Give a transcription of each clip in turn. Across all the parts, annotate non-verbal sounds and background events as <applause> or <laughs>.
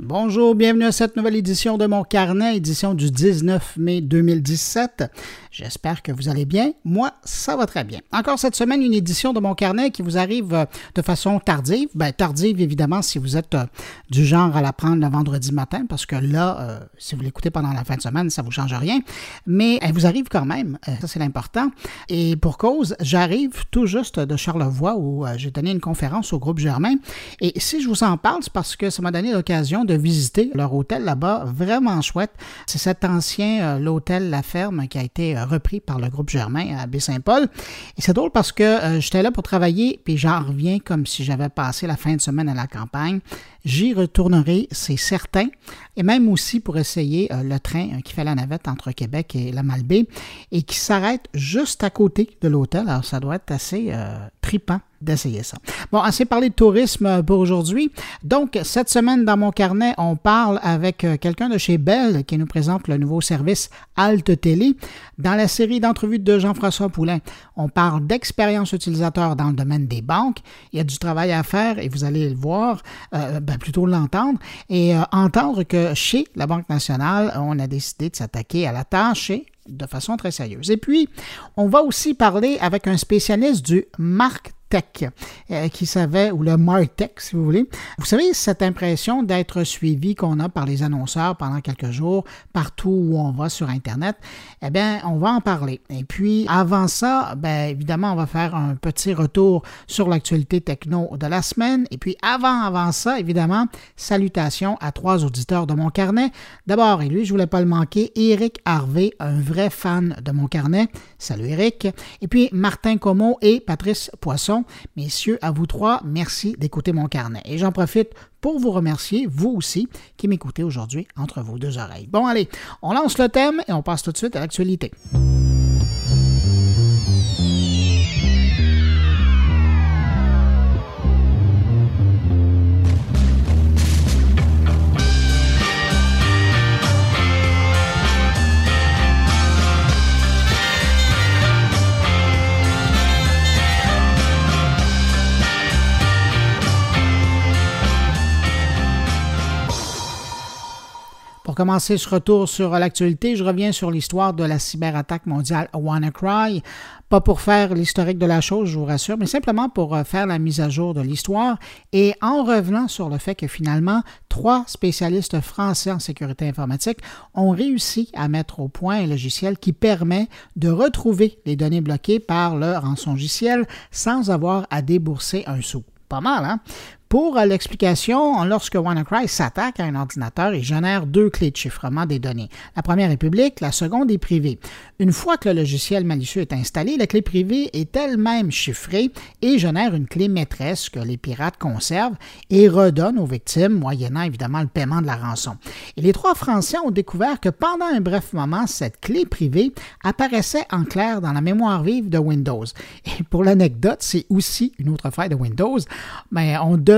Bonjour, bienvenue à cette nouvelle édition de mon carnet, édition du 19 mai 2017. J'espère que vous allez bien. Moi, ça va très bien. Encore cette semaine, une édition de mon carnet qui vous arrive euh, de façon tardive. Ben, tardive, évidemment, si vous êtes euh, du genre à la prendre le vendredi matin, parce que là, euh, si vous l'écoutez pendant la fin de semaine, ça ne vous change rien. Mais elle vous arrive quand même. ça, c'est l'important. Et pour cause, j'arrive tout juste de Charlevoix où j'ai donné une conférence au groupe Germain. Et si je vous en parle, c'est parce que ça m'a donné l'occasion de visiter leur hôtel là-bas, vraiment chouette. C'est cet ancien, euh, l'hôtel La Ferme, qui a été euh, repris par le groupe Germain à Baie-Saint-Paul. Et c'est drôle parce que euh, j'étais là pour travailler, puis j'en reviens comme si j'avais passé la fin de semaine à la campagne. J'y retournerai, c'est certain, et même aussi pour essayer le train qui fait la navette entre Québec et la Malbaie et qui s'arrête juste à côté de l'hôtel. Alors ça doit être assez tripant d'essayer ça. Bon, assez parlé de tourisme pour aujourd'hui. Donc, cette semaine, dans mon carnet, on parle avec euh, quelqu'un de chez Bell qui nous présente le nouveau service Alt Télé. Dans la série d'entrevues de Jean-François Poulain, on parle d'expérience utilisateur dans le domaine des banques. Il y a du travail à faire et vous allez le voir, euh, ben, plutôt l'entendre, et euh, entendre que chez la Banque nationale, on a décidé de s'attaquer à la tâche et de façon très sérieuse. Et puis, on va aussi parler avec un spécialiste du marketing tech, euh, qui savait, ou le MarTech, si vous voulez. Vous savez, cette impression d'être suivi qu'on a par les annonceurs pendant quelques jours, partout où on va sur Internet, eh bien, on va en parler. Et puis, avant ça, bien, évidemment, on va faire un petit retour sur l'actualité techno de la semaine. Et puis, avant, avant ça, évidemment, salutations à trois auditeurs de mon carnet. D'abord, et lui, je voulais pas le manquer, Eric Harvey, un vrai fan de mon carnet. Salut Eric. Et puis, Martin Como et Patrice Poisson Messieurs, à vous trois, merci d'écouter mon carnet. Et j'en profite pour vous remercier, vous aussi, qui m'écoutez aujourd'hui entre vos deux oreilles. Bon, allez, on lance le thème et on passe tout de suite à l'actualité. Commencer ce retour sur l'actualité, je reviens sur l'histoire de la cyberattaque mondiale WannaCry. Pas pour faire l'historique de la chose, je vous rassure, mais simplement pour euh, faire la mise à jour de l'histoire et en revenant sur le fait que finalement, trois spécialistes français en sécurité informatique ont réussi à mettre au point un logiciel qui permet de retrouver les données bloquées par le rançongiciel sans avoir à débourser un sou. Pas mal, hein? Pour l'explication, lorsque WannaCry s'attaque à un ordinateur, il génère deux clés de chiffrement des données. La première est publique, la seconde est privée. Une fois que le logiciel malicieux est installé, la clé privée est elle-même chiffrée et génère une clé maîtresse que les pirates conservent et redonnent aux victimes, moyennant évidemment le paiement de la rançon. Et les trois Français ont découvert que pendant un bref moment, cette clé privée apparaissait en clair dans la mémoire vive de Windows. Et pour l'anecdote, c'est aussi une autre faille de Windows,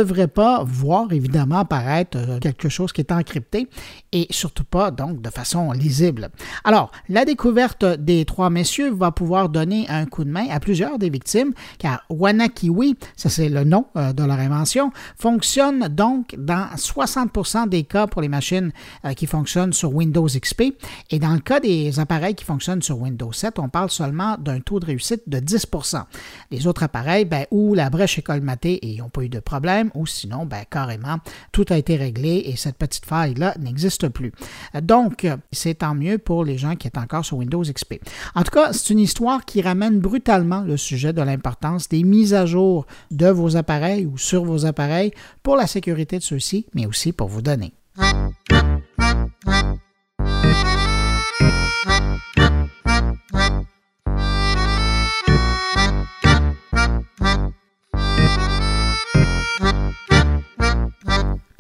devrait pas voir évidemment apparaître euh, quelque chose qui est encrypté et surtout pas donc de façon lisible. Alors, la découverte des trois messieurs va pouvoir donner un coup de main à plusieurs des victimes car WannaKiwi, ça c'est le nom euh, de leur invention, fonctionne donc dans 60% des cas pour les machines euh, qui fonctionnent sur Windows XP et dans le cas des appareils qui fonctionnent sur Windows 7, on parle seulement d'un taux de réussite de 10%. Les autres appareils, ben, où la brèche est colmatée et ils n'ont pas eu de problème, ou sinon, ben, carrément, tout a été réglé et cette petite faille-là n'existe plus. Donc, c'est tant mieux pour les gens qui sont encore sur Windows XP. En tout cas, c'est une histoire qui ramène brutalement le sujet de l'importance des mises à jour de vos appareils ou sur vos appareils pour la sécurité de ceux-ci, mais aussi pour vos données.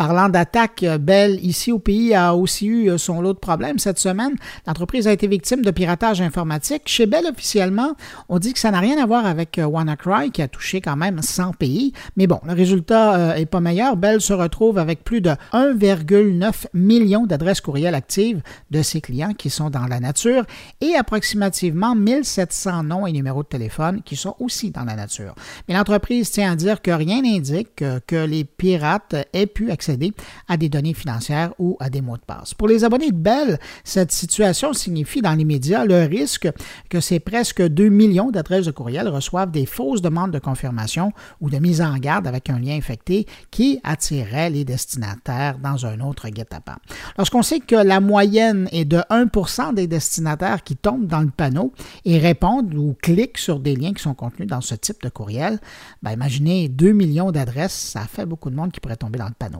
Parlant d'attaque, euh, Bell, ici au pays, a aussi eu euh, son lot de problèmes cette semaine. L'entreprise a été victime de piratage informatique. Chez Bell, officiellement, on dit que ça n'a rien à voir avec euh, WannaCry, qui a touché quand même 100 pays. Mais bon, le résultat est pas meilleur. Bell se retrouve avec plus de 1,9 million d'adresses courriel actives de ses clients qui sont dans la nature et approximativement 1700 noms et numéros de téléphone qui sont aussi dans la nature. Mais l'entreprise tient à dire que rien n'indique que, que les pirates aient pu accéder accéder à des données financières ou à des mots de passe. Pour les abonnés de Bell, cette situation signifie dans l'immédiat le risque que ces presque 2 millions d'adresses de courriel reçoivent des fausses demandes de confirmation ou de mise en garde avec un lien infecté qui attirerait les destinataires dans un autre guet-apens. Lorsqu'on sait que la moyenne est de 1% des destinataires qui tombent dans le panneau et répondent ou cliquent sur des liens qui sont contenus dans ce type de courriel, ben imaginez 2 millions d'adresses, ça fait beaucoup de monde qui pourrait tomber dans le panneau.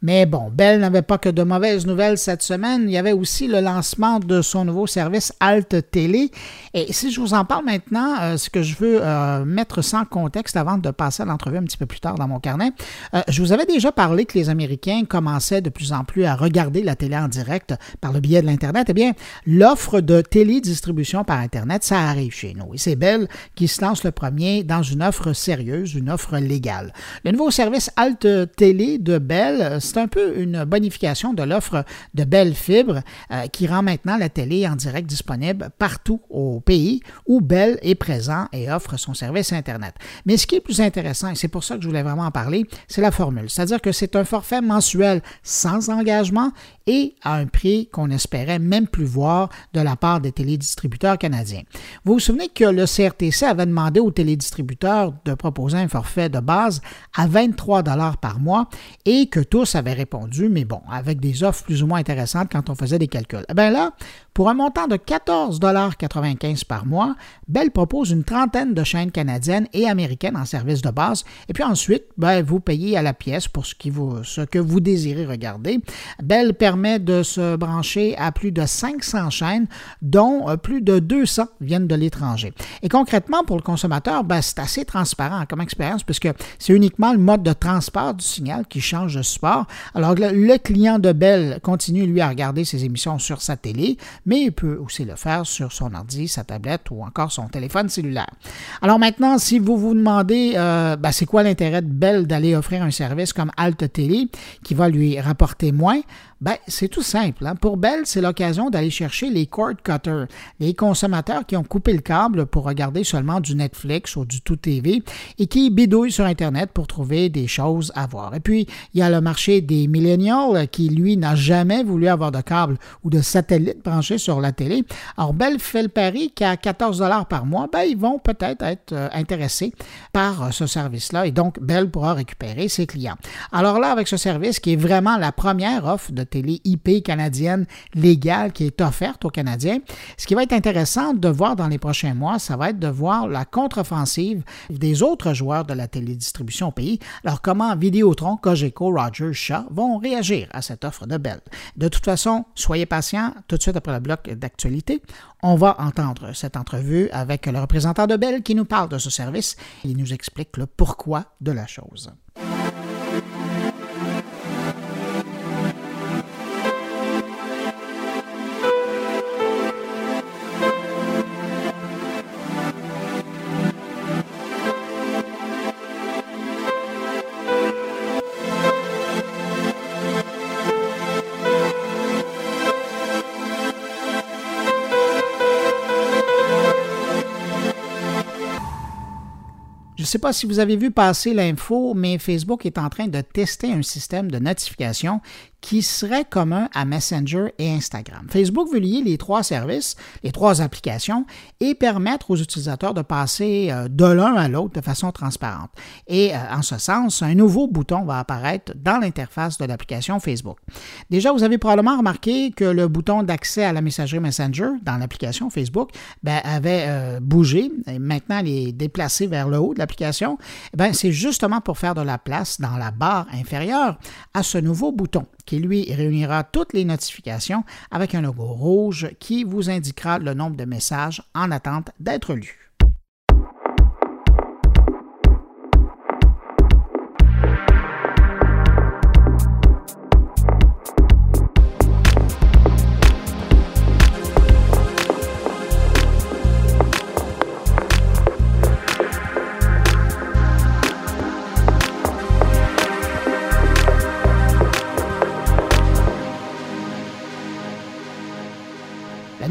Mais bon, Bell n'avait pas que de mauvaises nouvelles cette semaine. Il y avait aussi le lancement de son nouveau service Alt Télé. Et si je vous en parle maintenant, euh, ce que je veux euh, mettre sans contexte avant de passer à l'entrevue un petit peu plus tard dans mon carnet, euh, je vous avais déjà parlé que les Américains commençaient de plus en plus à regarder la télé en direct par le biais de l'Internet. Eh bien, l'offre de télédistribution par Internet, ça arrive chez nous. Et c'est Bell qui se lance le premier dans une offre sérieuse, une offre légale. Le nouveau service Alt Télé de Bell, c'est un peu une bonification de l'offre de Bell Fibre euh, qui rend maintenant la télé en direct disponible partout au pays où Bell est présent et offre son service Internet. Mais ce qui est plus intéressant, et c'est pour ça que je voulais vraiment en parler, c'est la formule. C'est-à-dire que c'est un forfait mensuel sans engagement et à un prix qu'on espérait même plus voir de la part des télédistributeurs canadiens. Vous vous souvenez que le CRTC avait demandé aux télédistributeurs de proposer un forfait de base à 23 par mois et que tous avaient répondu, mais bon, avec des offres plus ou moins intéressantes quand on faisait des calculs. Eh bien là, pour un montant de 14,95 par mois, Bell propose une trentaine de chaînes canadiennes et américaines en service de base. Et puis ensuite, ben, vous payez à la pièce pour ce, qui vous, ce que vous désirez regarder. Bell permet de se brancher à plus de 500 chaînes, dont euh, plus de 200 viennent de l'étranger. Et concrètement, pour le consommateur, ben, c'est assez transparent comme expérience puisque c'est uniquement le mode de transport du signal qui change de support. Alors, le client de Bell continue, lui, à regarder ses émissions sur sa télé, mais il peut aussi le faire sur son ordi, sa tablette ou encore son téléphone cellulaire. Alors maintenant, si vous vous demandez euh, ben, c'est quoi l'intérêt de Bell d'aller offrir un service comme Alt Télé qui va lui rapporter moins, ben, c'est tout simple. Hein. Pour Bell, c'est l'occasion d'aller chercher les cord cutters, les consommateurs qui ont coupé le câble pour regarder seulement du Netflix ou du Tout TV et qui bidouillent sur Internet pour trouver des choses à voir. Et puis, il y a le marché des millennials qui, lui, n'a jamais voulu avoir de câble ou de satellite branché sur la télé. Alors, Bell fait le pari qu'à 14 par mois, ben, ils vont peut-être être, euh, intéressés par euh, ce service-là et donc Bell pourra récupérer ses clients. Alors là, avec ce service qui est vraiment la première offre de télé IP canadienne légale qui est offerte aux Canadiens. Ce qui va être intéressant de voir dans les prochains mois, ça va être de voir la contre-offensive des autres joueurs de la télédistribution au pays. Alors, comment Vidéotron, Cogeco, Rogers, Shaw vont réagir à cette offre de Bell? De toute façon, soyez patients. Tout de suite après le bloc d'actualité, on va entendre cette entrevue avec le représentant de Bell qui nous parle de ce service. Il nous explique le pourquoi de la chose. Sais pas si vous avez vu passer l'info, mais Facebook est en train de tester un système de notification qui serait commun à Messenger et Instagram. Facebook veut lier les trois services, les trois applications, et permettre aux utilisateurs de passer euh, de l'un à l'autre de façon transparente. Et euh, en ce sens, un nouveau bouton va apparaître dans l'interface de l'application Facebook. Déjà, vous avez probablement remarqué que le bouton d'accès à la messagerie Messenger dans l'application Facebook ben, avait euh, bougé. Et maintenant, il est déplacé vers le haut de l'application. Ben, C'est justement pour faire de la place dans la barre inférieure à ce nouveau bouton qui lui réunira toutes les notifications avec un logo rouge qui vous indiquera le nombre de messages en attente d'être lus.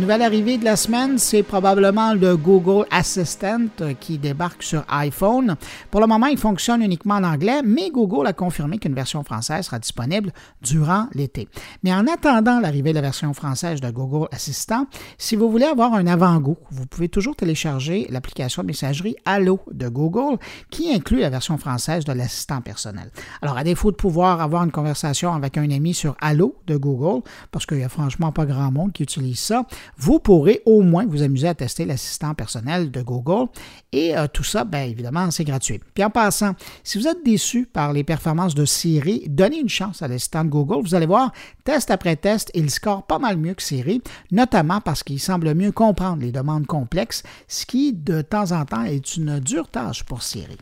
Nouvelle arrivée de la semaine, c'est probablement le Google Assistant euh, qui débarque sur iPhone. Pour le moment, il fonctionne uniquement en anglais, mais Google a confirmé qu'une version française sera disponible durant l'été. Mais en attendant l'arrivée de la version française de Google Assistant, si vous voulez avoir un avant-goût, vous pouvez toujours télécharger l'application de messagerie Allo de Google qui inclut la version française de l'assistant personnel. Alors, à défaut de pouvoir avoir une conversation avec un ami sur Allo de Google, parce qu'il n'y a franchement pas grand monde qui utilise ça, vous pourrez au moins vous amuser à tester l'assistant personnel de Google. Et euh, tout ça, bien évidemment, c'est gratuit. Puis en passant, si vous êtes déçu par les performances de Siri, donnez une chance à l'assistant de Google. Vous allez voir, test après test, il score pas mal mieux que Siri, notamment parce qu'il semble mieux comprendre les demandes complexes, ce qui, de temps en temps, est une dure tâche pour Siri.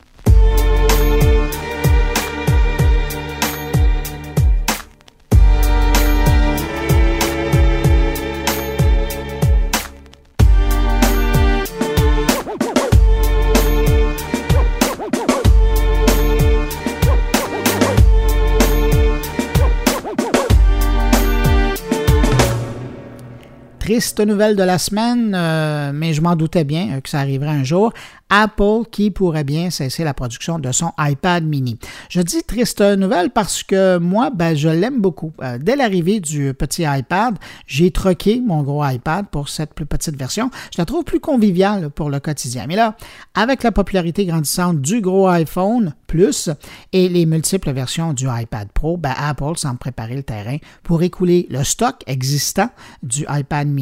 Triste nouvelle de la semaine, euh, mais je m'en doutais bien que ça arriverait un jour. Apple qui pourrait bien cesser la production de son iPad mini. Je dis triste nouvelle parce que moi, ben, je l'aime beaucoup. Euh, dès l'arrivée du petit iPad, j'ai troqué mon gros iPad pour cette plus petite version. Je la trouve plus conviviale pour le quotidien. Mais là, avec la popularité grandissante du gros iPhone Plus et les multiples versions du iPad Pro, ben, Apple semble préparer le terrain pour écouler le stock existant du iPad mini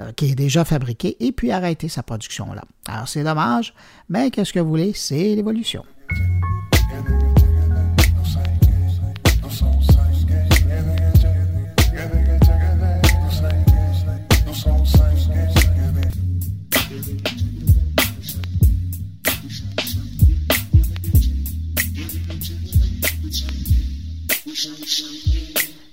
euh, qui est déjà fabriqué et puis arrêter sa production là. Alors c'est dommage, mais qu'est-ce que vous voulez, c'est l'évolution.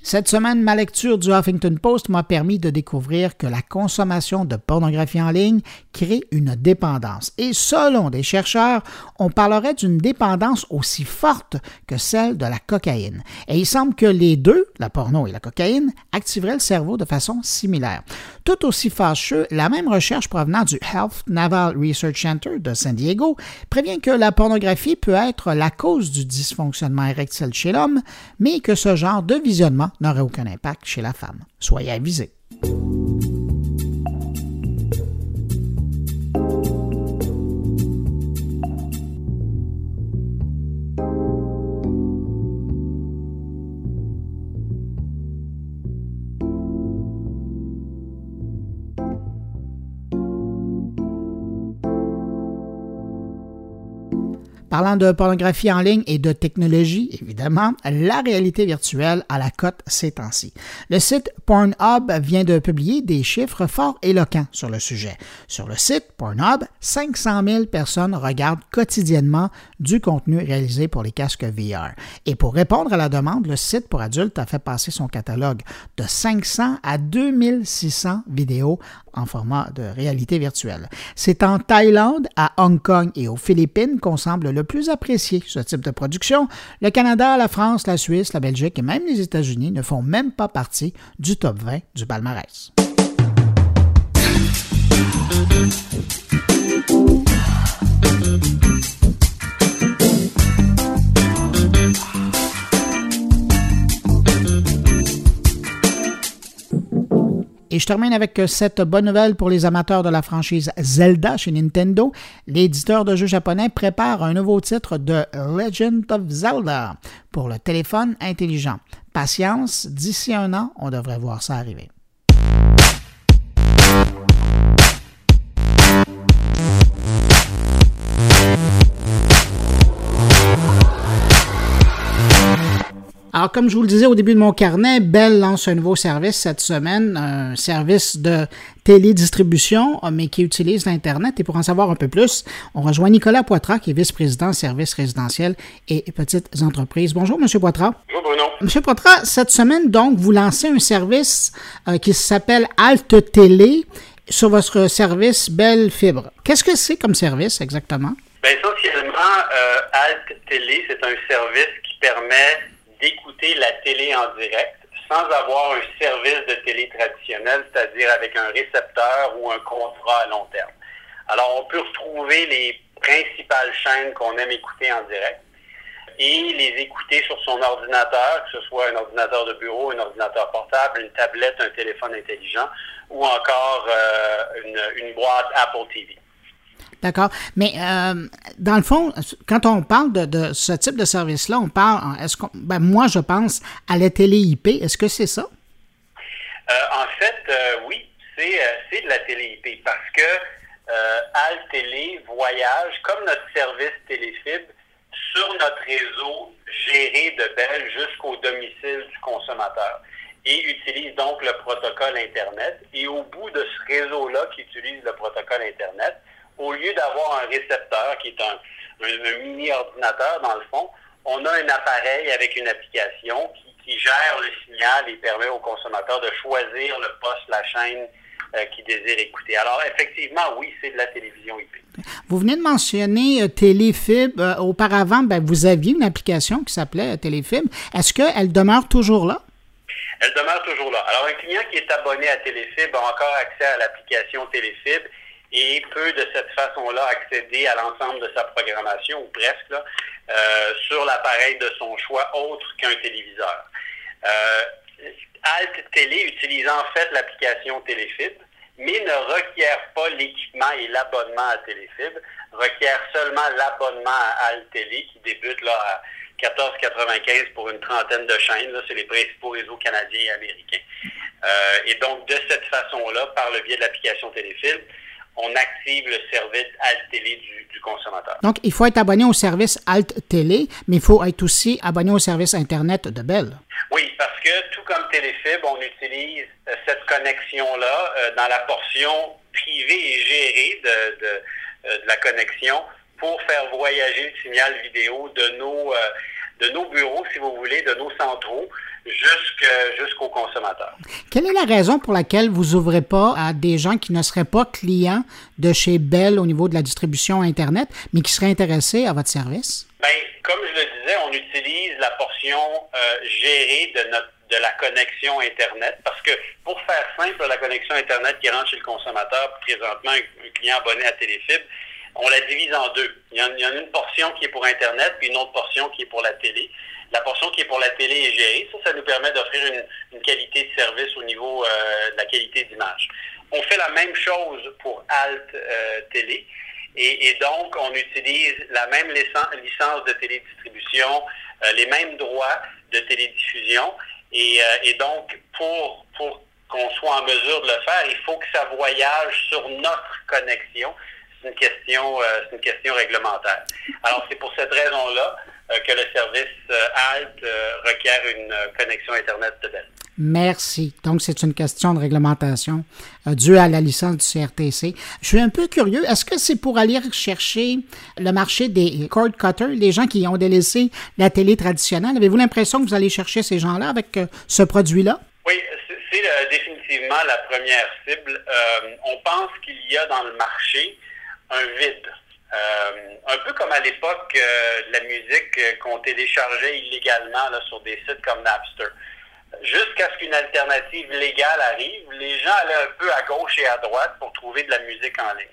Cette semaine, ma lecture du Huffington Post m'a permis de découvrir que la consommation de pornographie en ligne crée une dépendance. Et selon des chercheurs, on parlerait d'une dépendance aussi forte que celle de la cocaïne. Et il semble que les deux, la porno et la cocaïne, activeraient le cerveau de façon similaire. Tout aussi fâcheux, la même recherche provenant du Health Naval Research Center de San Diego prévient que la pornographie peut être la cause du dysfonctionnement érectile chez l'homme, mais que ce genre de visionnement n'aurait aucun impact chez la femme. Soyez avisés. Parlant de pornographie en ligne et de technologie, évidemment, la réalité virtuelle à la cote ces temps-ci. Le site Pornhub vient de publier des chiffres fort éloquents sur le sujet. Sur le site Pornhub, 500 000 personnes regardent quotidiennement du contenu réalisé pour les casques VR. Et pour répondre à la demande, le site pour adultes a fait passer son catalogue de 500 à 2600 vidéos en format de réalité virtuelle. C'est en Thaïlande, à Hong Kong et aux Philippines qu'on semble le plus apprécier ce type de production. Le Canada, la France, la Suisse, la Belgique et même les États-Unis ne font même pas partie du top 20 du palmarès. Et je termine avec cette bonne nouvelle pour les amateurs de la franchise Zelda chez Nintendo. L'éditeur de jeux japonais prépare un nouveau titre de Legend of Zelda pour le téléphone intelligent. Patience, d'ici un an, on devrait voir ça arriver. Alors, comme je vous le disais au début de mon carnet, Bell lance un nouveau service cette semaine, un service de télédistribution, mais qui utilise l'Internet. Et pour en savoir un peu plus, on rejoint Nicolas Poitras, qui est vice-président services résidentiels et petites entreprises. Bonjour, M. Poitras. Bonjour, Bruno. M. Poitras, cette semaine, donc, vous lancez un service euh, qui s'appelle Alt Télé sur votre service Bell Fibre. Qu'est-ce que c'est comme service exactement? Bien, essentiellement, euh, Alt Télé, c'est un service qui permet d'écouter la télé en direct sans avoir un service de télé traditionnel, c'est-à-dire avec un récepteur ou un contrat à long terme. Alors, on peut retrouver les principales chaînes qu'on aime écouter en direct et les écouter sur son ordinateur, que ce soit un ordinateur de bureau, un ordinateur portable, une tablette, un téléphone intelligent ou encore euh, une, boîte Apple TV. D'accord? Mais euh, dans le fond, quand on parle de, ce type de service-là, on parle, est-ce qu'on, ben moi, je pense à la télé IP. Est-ce que c'est ça? Euh, en fait, oui, c'est, c'est de la télé IP parce que Al Télé voyage comme notre service Téléfibre sur notre réseau géré de Bell jusqu'au domicile du consommateur et utilise donc le protocole Internet. Et au bout de ce réseau-là qui utilise le protocole Internet, au lieu d'avoir un récepteur qui est un, mini-ordinateur dans le fond, on a un appareil avec une application qui, qui, gère le signal et permet au consommateur de choisir le poste, la chaîne euh, qui désire écouter. Alors effectivement, oui, c'est de la télévision IP. Vous venez de mentionner euh, Téléfib. Euh, auparavant, ben, vous aviez une application qui s'appelait Téléfib. Est-ce qu'elle demeure toujours là? Elle demeure toujours là. Alors, un client qui est abonné à Téléfib a encore accès à l'application Téléfib et peut de cette façon-là accéder à l'ensemble de sa programmation, ou presque, euh, sur l'appareil de son choix autre qu'un téléviseur. Alt Télé utilise en fait l'application Téléfib mais ne requiert pas l'équipement et l'abonnement à Téléfibre, requiert seulement l'abonnement à Altélé qui débute là à 14,95 pour une trentaine de chaînes. C'est les principaux réseaux canadiens et américains. Euh, et donc, de cette façon-là, par le biais de l'application Téléfibre, on active le service Alt Télé du, du, consommateur. Donc, il faut être abonné au service Alt Télé, mais il faut être aussi abonné au service Internet de Bell. Oui, parce que tout comme Téléfib, on utilise euh, cette connexion-là euh, dans la portion privée et gérée de, de, euh, de, la connexion pour faire voyager le signal vidéo de nos, de nos bureaux, si vous voulez, de nos centraux jusqu'au consommateur. Quelle est la raison pour laquelle vous ouvrez pas à des gens qui ne seraient pas clients de chez Bell au niveau de la distribution Internet, mais qui seraient intéressés à votre service? Bien, comme je le disais, on utilise la portion euh, gérée de notre de la connexion Internet, parce que pour faire simple, la connexion Internet qui rentre chez le consommateur, présentement, un client abonné à Téléfibre, on la divise en deux. Il y, en, a une portion qui est pour Internet, puis une autre portion qui est pour la télé. La portion qui est pour la télé est gérée. Ça, ça nous permet d'offrir une, qualité de service au niveau euh, de la qualité d'image. On fait la même chose pour Alt euh, Télé. Et, donc, on utilise la même licence de télédistribution, euh, les mêmes droits de télédiffusion. Et, et donc, pour, pour qu'on soit en mesure de le faire, il faut que ça voyage sur notre connexion. C'est une question, c'est une question réglementaire. Alors, c'est pour cette raison-là euh, que le service euh, ALT euh, requiert une connexion Internet de Bell. Merci. Donc, c'est une question de réglementation due à la licence du CRTC. Je suis un peu curieux. Est-ce que c'est pour aller chercher le marché des cord cutters, les gens qui ont délaissé la télé traditionnelle? Avez-vous l'impression que vous allez chercher ces gens-là avec ce produit-là? Oui, c'est définitivement la première cible. on pense qu'il y a dans le marché un vide euh, un peu comme à l'époque euh, la musique euh, qu'on téléchargeait illégalement sur des sites comme Napster. Jusqu'à ce qu'une alternative légale arrive, les gens allaient un peu à gauche et à droite pour trouver de la musique en ligne.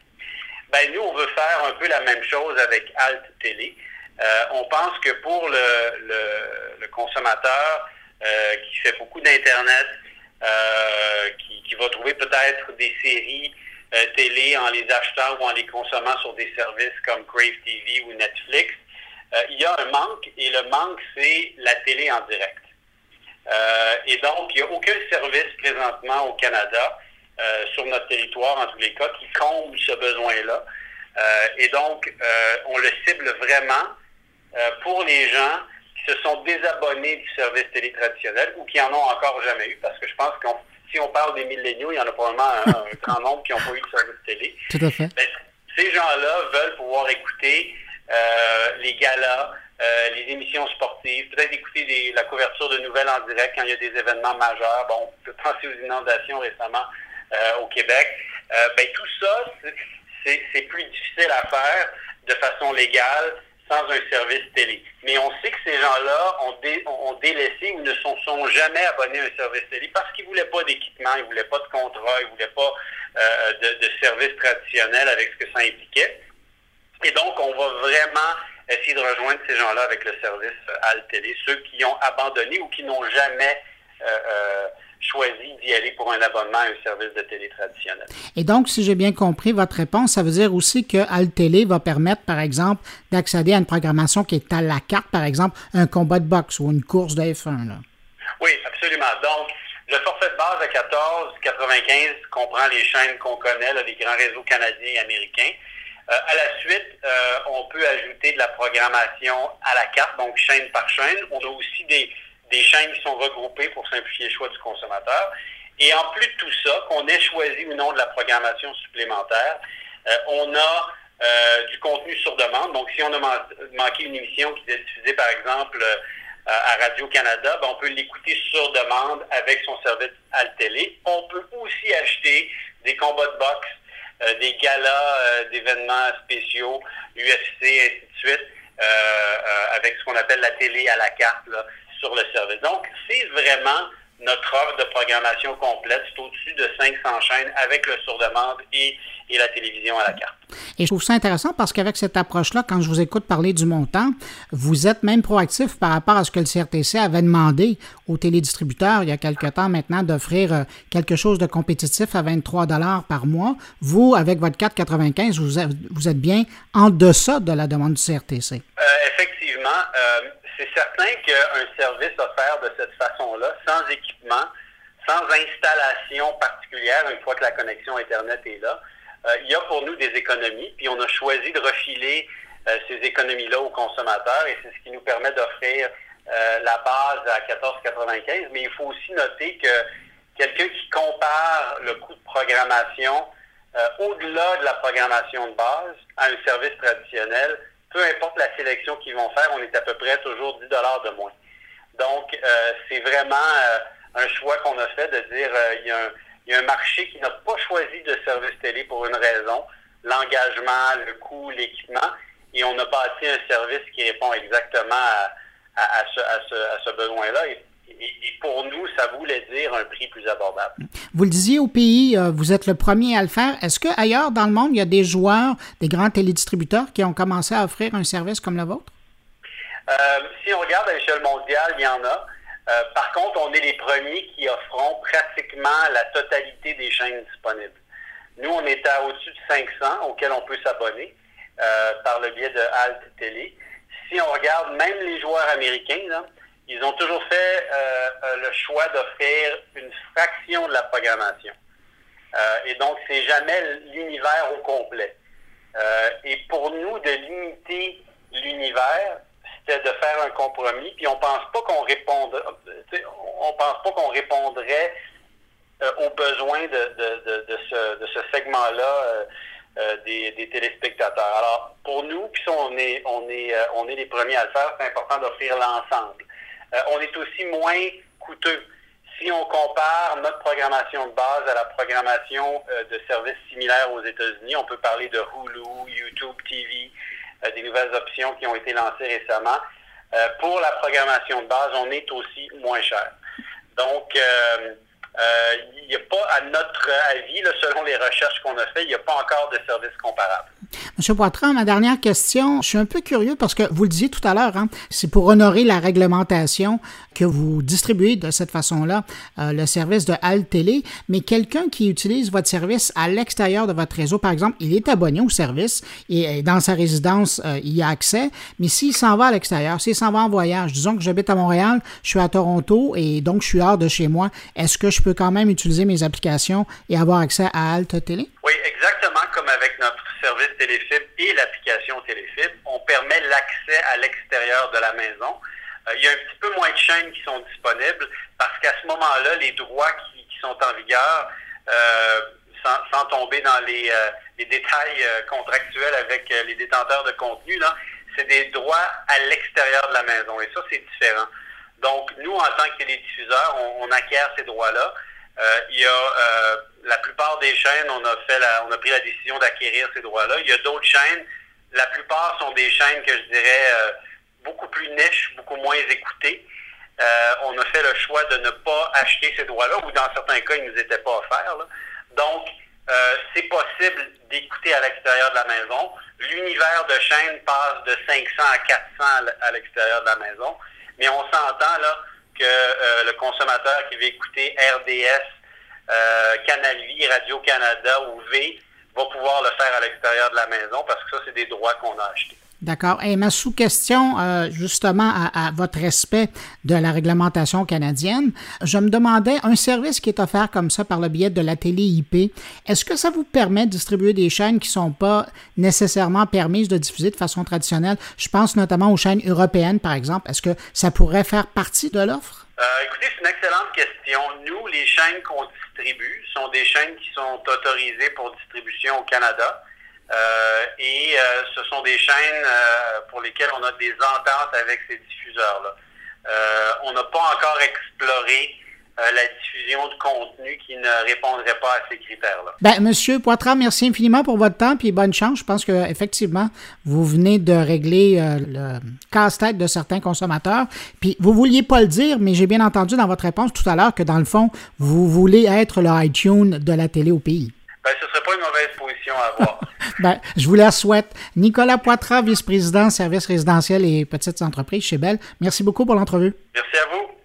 Ben, nous, on veut faire un peu la même chose avec Alt Télé. on pense que pour le, le, consommateur qui fait beaucoup d'Internet, qui, va trouver peut-être des séries euh, télé en les achetant ou en les consommant sur des services comme Crave TV ou Netflix, euh, il y a un manque et le manque, c'est la télé en direct. Euh, et donc, il n'y a aucun service présentement au Canada, sur notre territoire en tous les cas, qui comble ce besoin-là. et donc, on le cible vraiment pour les gens qui se sont désabonnés du service télé traditionnel ou qui en ont encore jamais eu, parce que je pense qu'on si on parle des milléniaux, il y en a probablement un, <laughs> grand nombre qui n'ont pas eu de service télé. Tout à fait. Ben, ces gens-là veulent pouvoir écouter euh, les galas, euh, les émissions sportives, peut-être écouter la couverture de nouvelles en direct quand il y a des événements majeurs. Bon, on peut penser aux inondations récemment euh, au Québec. ben, tout ça, c'est plus difficile à faire de façon légale sans un service télé. Mais on sait que ces gens-là ont, délaissé ou ne sont, sont jamais abonnés à un service télé parce qu'ils ne voulaient pas d'équipement, ils ne voulaient pas de contrat, ils ne voulaient pas euh, de, service traditionnel avec ce que ça impliquait. Et donc, on va vraiment essayer de rejoindre ces gens-là avec le service euh, Al Télé, ceux qui ont abandonné ou qui n'ont jamais euh, choisi d'y aller pour un abonnement à un service de télé traditionnel. Et donc, si j'ai bien compris votre réponse, ça veut dire aussi que Télé va permettre, par exemple, d'accéder à une programmation qui est à la carte, par exemple, un combat de boxe ou une course de F1. Là. Oui, absolument. Donc, le forfait de base à 14,95 comprend les chaînes qu'on connaît, les grands réseaux canadiens et américains. Euh, à la suite, euh, on peut ajouter de la programmation à la carte, donc chaîne par chaîne. On a aussi des, des chaînes qui sont regroupées pour simplifier le choix du consommateur. Et en plus de tout ça, qu'on ait choisi ou non de la programmation supplémentaire, euh, on a euh, du contenu sur demande. Donc, si on a manqué une émission qui est diffusée, par exemple, euh, à Radio-Canada, ben, on peut l'écouter sur demande avec son service à la télé. On peut aussi acheter des combats de boxe, des galas d'événements spéciaux, UFC, ainsi de suite, avec ce qu'on appelle la télé à la carte. Le service. Donc, c'est vraiment notre offre de programmation complète. C'est au-dessus de 500 chaînes avec le sur-demande et, la télévision à la carte. Et je trouve ça intéressant parce qu'avec cette approche-là, quand je vous écoute parler du montant, vous êtes même proactif par rapport à ce que le CRTC avait demandé aux télédistributeurs il y a quelque temps maintenant d'offrir euh, quelque chose de compétitif à 23 dollars par mois. Vous, avec votre 4,95, vous, êtes bien en deçà de la demande du CRTC. Euh, effectivement. Euh, c'est certain qu'un service offert de cette façon-là, sans équipement, sans installation particulière, une fois que la connexion Internet est là, il y a pour nous des économies, puis on a choisi de refiler euh, ces économies-là aux consommateurs, et c'est ce qui nous permet d'offrir euh, la base à 14,95. Mais il faut aussi noter que quelqu'un qui compare le coût de programmation au-delà de la programmation de base à un service traditionnel, peu importe la sélection qu'ils vont faire, on est à peu près toujours 10 dollars de moins. Donc, euh, c'est vraiment euh, un choix qu'on a fait de dire euh, il, y a un, marché qui n'a pas choisi de service télé pour une raison, l'engagement, le coût, l'équipement, et on a bâti un service qui répond exactement à, ce, besoin-là et pour nous, ça voulait dire un prix plus abordable. Vous le disiez au pays, euh, vous êtes le premier à le faire. Est-ce qu'ailleurs dans le monde, il y a des joueurs, des grands télédistributeurs qui ont commencé à offrir un service comme le vôtre? Euh, si on regarde à l'échelle mondiale, il y en a. Euh, par contre, on est les premiers qui offront pratiquement la totalité des chaînes disponibles. Nous, on est à au-dessus de 500 auxquels on peut s'abonner par le biais de Alt Télé. Si on regarde même les joueurs américains, ils ont toujours fait euh, euh, le choix d'offrir une fraction de la programmation. Euh, et donc, c'est jamais l'univers au complet. et pour nous, de limiter l'univers, c'était de faire un compromis. Puis on pense pas qu'on on pense pas qu'on répondrait aux besoins de, ce, segment-là. des, des, téléspectateurs. Alors, pour nous, puis on est, on est, on est les premiers à le faire, c'est important d'offrir l'ensemble. Euh, on est aussi moins coûteux. Si on compare notre programmation de base à la programmation euh, de services similaires aux États-Unis, on peut parler de Hulu, YouTube TV, euh, des nouvelles options qui ont été lancées récemment. pour la programmation de base, on est aussi moins cher. Donc, il n'y a pas, à notre avis, selon les recherches qu'on a faites, il n'y a pas encore de service comparable. Monsieur Poitras, ma dernière question, je suis un peu curieux parce que vous le disiez tout à l'heure, hein, c'est pour honorer la réglementation que vous distribuez de cette façon-là euh, le service de Alt Télé, mais quelqu'un qui utilise votre service à l'extérieur de votre réseau, par exemple, il est abonné au service et, dans sa résidence, euh, il y a accès, mais s'il s'en va à l'extérieur, s'il s'en va en voyage, disons que j'habite à Montréal, je suis à Toronto et donc je suis hors de chez moi, est-ce que je peux quand même utiliser mes applications et avoir accès à Alt Télé? Oui, exactement comme avec notre service Téléfibre et l'application Téléfibre, on permet l'accès à l'extérieur de la maison. Euh, il y a un petit peu moins de chaînes qui sont disponibles parce qu'à ce moment-là, les droits qui, sont en vigueur, euh, sans, tomber dans les, euh, détails contractuels avec les détenteurs de contenu, c'est des droits à l'extérieur de la maison. Et ça, c'est différent. Donc, nous, en tant que télédiffuseurs, on, on acquiert ces droits-là. il y a la plupart des chaînes, on a fait on a pris la décision d'acquérir ces droits-là. Il y a d'autres chaînes La plupart sont des chaînes que je dirais beaucoup plus niches, beaucoup moins écoutées. on a fait le choix de ne pas acheter ces droits-là, ou dans certains cas, ils ne nous étaient pas offerts. Donc, c'est possible d'écouter à l'extérieur de la maison. L'univers de chaîne passe de 500 à 400 à l'extérieur de la maison. Mais on s'entend là que euh, le consommateur qui veut écouter RDS, euh, Canal Radio-Canada ou V va pouvoir le faire à l'extérieur de la maison parce que ça, c'est des droits qu'on a achetés. D'accord. Et ma sous-question, euh, justement, à, votre respect de la réglementation canadienne, je me demandais, un service qui est offert comme ça par le biais de la télé IP, est-ce que ça vous permet de distribuer des chaînes qui ne sont pas nécessairement permises de diffuser de façon traditionnelle? Je pense notamment aux chaînes européennes, par exemple. Est-ce que ça pourrait faire partie de l'offre? Euh, écoutez, c'est une excellente question. Nous, les chaînes qu'on distribue sont des chaînes qui sont autorisées pour distribution au Canada. Euh, et euh, ce sont des chaînes euh, pour lesquelles on a des ententes avec ces diffuseurs-là. on n'a pas encore exploré la diffusion de contenu qui ne répondrait pas à ces critères-là. Ben, Monsieur Poitras, merci infiniment pour votre temps et bonne chance. Je pense que effectivement, vous venez de régler le casse-tête de certains consommateurs. Puis vous vouliez pas le dire, mais j'ai bien entendu dans votre réponse tout à l'heure que dans le fond, vous voulez être le iTunes de la télé au pays. Ben, ce serait pas une mauvaise position à avoir. <laughs> ben, je vous la souhaite. Nicolas Poitras, vice-président services résidentiels et petites entreprises chez Bell. Merci beaucoup pour l'entrevue. Merci à vous.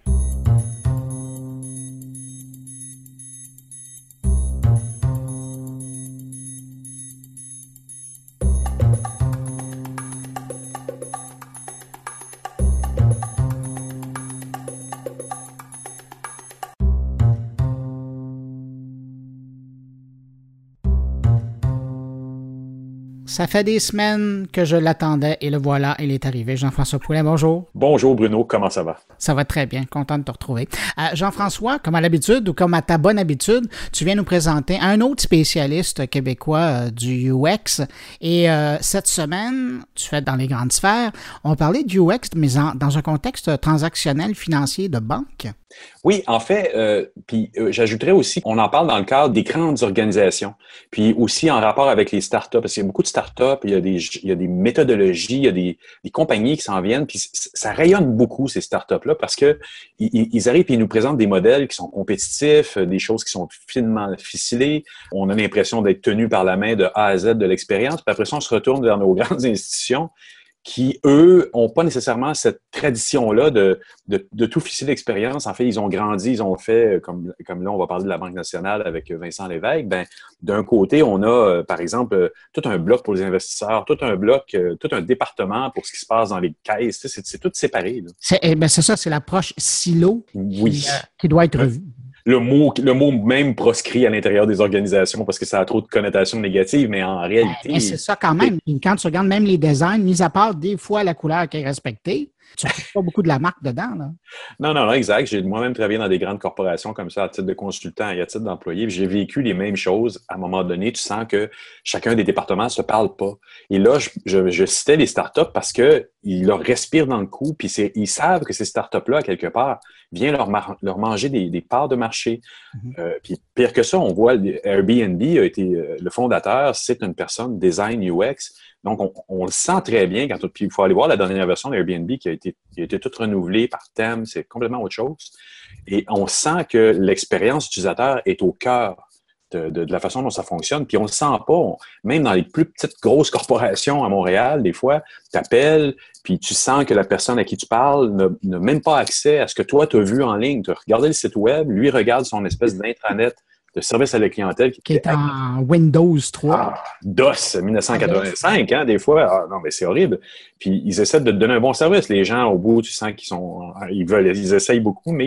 Ça fait des semaines que je l'attendais et le voilà, il est arrivé. Jean-François Poulet, bonjour. Bonjour Bruno, comment ça va? Ça va très bien, content de te retrouver. Euh, Jean-François, comme à l'habitude ou comme à ta bonne habitude, tu viens nous présenter un autre spécialiste québécois euh, du UX. Et euh, cette semaine, tu fais dans les grandes sphères, on parlait du UX, mais dans un contexte transactionnel financier de banque. Oui, en fait, euh, puis euh, j'ajouterais aussi, on en parle dans le cadre des grandes organisations, puis aussi en rapport avec les startups, parce qu'il y a beaucoup de startups, il y a des, méthodologies, il y a des, compagnies qui s'en viennent, puis ça rayonne beaucoup ces startups-là parce que ils, arrivent et ils nous présentent des modèles qui sont compétitifs, des choses qui sont finement ficelées. On a l'impression d'être tenu par la main de A à Z de l'expérience, puis après ça, on se retourne vers nos <laughs> grandes institutions qui, eux, n'ont pas nécessairement cette tradition-là de, de, de, tout ficeler d'expérience. En fait, ils ont grandi, ils ont fait, comme, comme là, on va parler de la Banque nationale avec Vincent Lévesque. Ben, d'un côté, on a, euh, par exemple, tout un bloc pour les investisseurs, tout un bloc, euh, tout un département pour ce qui se passe dans les caisses. C'est tout séparé. Eh ben, c'est ça, c'est l'approche silo oui. Euh, qui, doit être revue le mot, le mot même proscrit à l'intérieur des organisations parce que ça a trop de connotations négatives, mais en réalité. c'est ça quand même. Quand tu regardes même les designs, mis à part des fois la couleur qui est respectée, tu <laughs> ne pas beaucoup de la marque dedans. Là. Non, non, non, exact. J'ai moi-même travaillé dans des grandes corporations comme ça à titre de consultant et à titre d'employé. J'ai vécu les mêmes choses. À un moment donné, tu sens que chacun des départements ne se parle pas. Et là, je, je, citais les startups parce qu'ils leur respirent dans le cou, puis ils savent que ces startups-là, quelque part, viennent leur, leur manger des, parts de marché. Mm-hmm. Euh, puis pire que ça, on voit Airbnb a été euh, le fondateur, c'est une personne design UX donc, on, le sent très bien quand puis il faut aller voir la dernière version d'Airbnb qui a été, qui a été toute renouvelée par thème, c'est complètement autre chose. Et on sent que l'expérience utilisateur est au cœur de, la façon dont ça fonctionne. Puis on le sent pas, même dans les plus petites grosses <laughs> corporations à Montréal, des fois, tu appelles, puis tu sens que la personne à qui tu parles n'a même pas accès à ce que toi, tu as vu en ligne. Tu as regardé le site web, lui regarde son espèce d'intranet de service à la clientèle. Qui, est en Windows 3. Ah, DOS 1985, hein, des fois. Ah, non, mais c'est horrible. Puis ils essaient de te donner un bon service. Les gens, au bout, tu sens qu'ils sont, ils veulent, ils essayent beaucoup, mais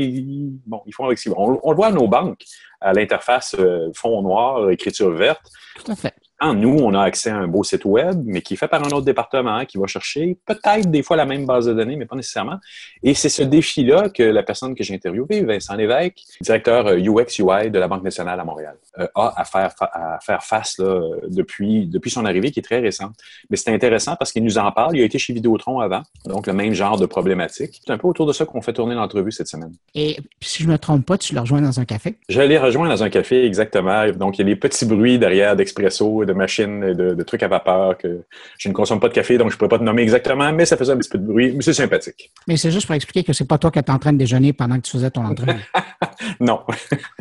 bon, ils font avec ce on, on, le voit à nos banques, à l'interface euh, fond noir, écriture verte. Tout à fait nous, on a accès à un beau site web, mais qui est fait par un autre département, qui va chercher peut-être des fois la même base de données, mais pas nécessairement. Et c'est ce défi-là que la personne que j'ai interviewée, Vincent Lévesque, directeur UX euh, UI de la Banque nationale à Montréal, euh, a à faire, à faire face là, depuis, depuis son arrivée, qui est très récente. Mais c'est intéressant parce qu'il nous en parle. Il a été chez Vidéotron avant, donc le même genre de problématique. C'est un peu autour de ça qu'on fait tourner l'entrevue cette semaine. Et si je ne me trompe pas, tu le rejoins dans un café? Je l'ai rejoins dans un café, exactement. Donc, il y a des petits bruits derrière d'expresso, de machines, et de, trucs à vapeur que je ne consomme pas de café, donc je ne pourrais pas te nommer exactement, mais ça faisait un petit peu de bruit, mais c'est sympathique. Mais c'est juste pour expliquer que c'est pas toi qui étais en train de déjeuner pendant que tu faisais ton entraînement. <laughs> non.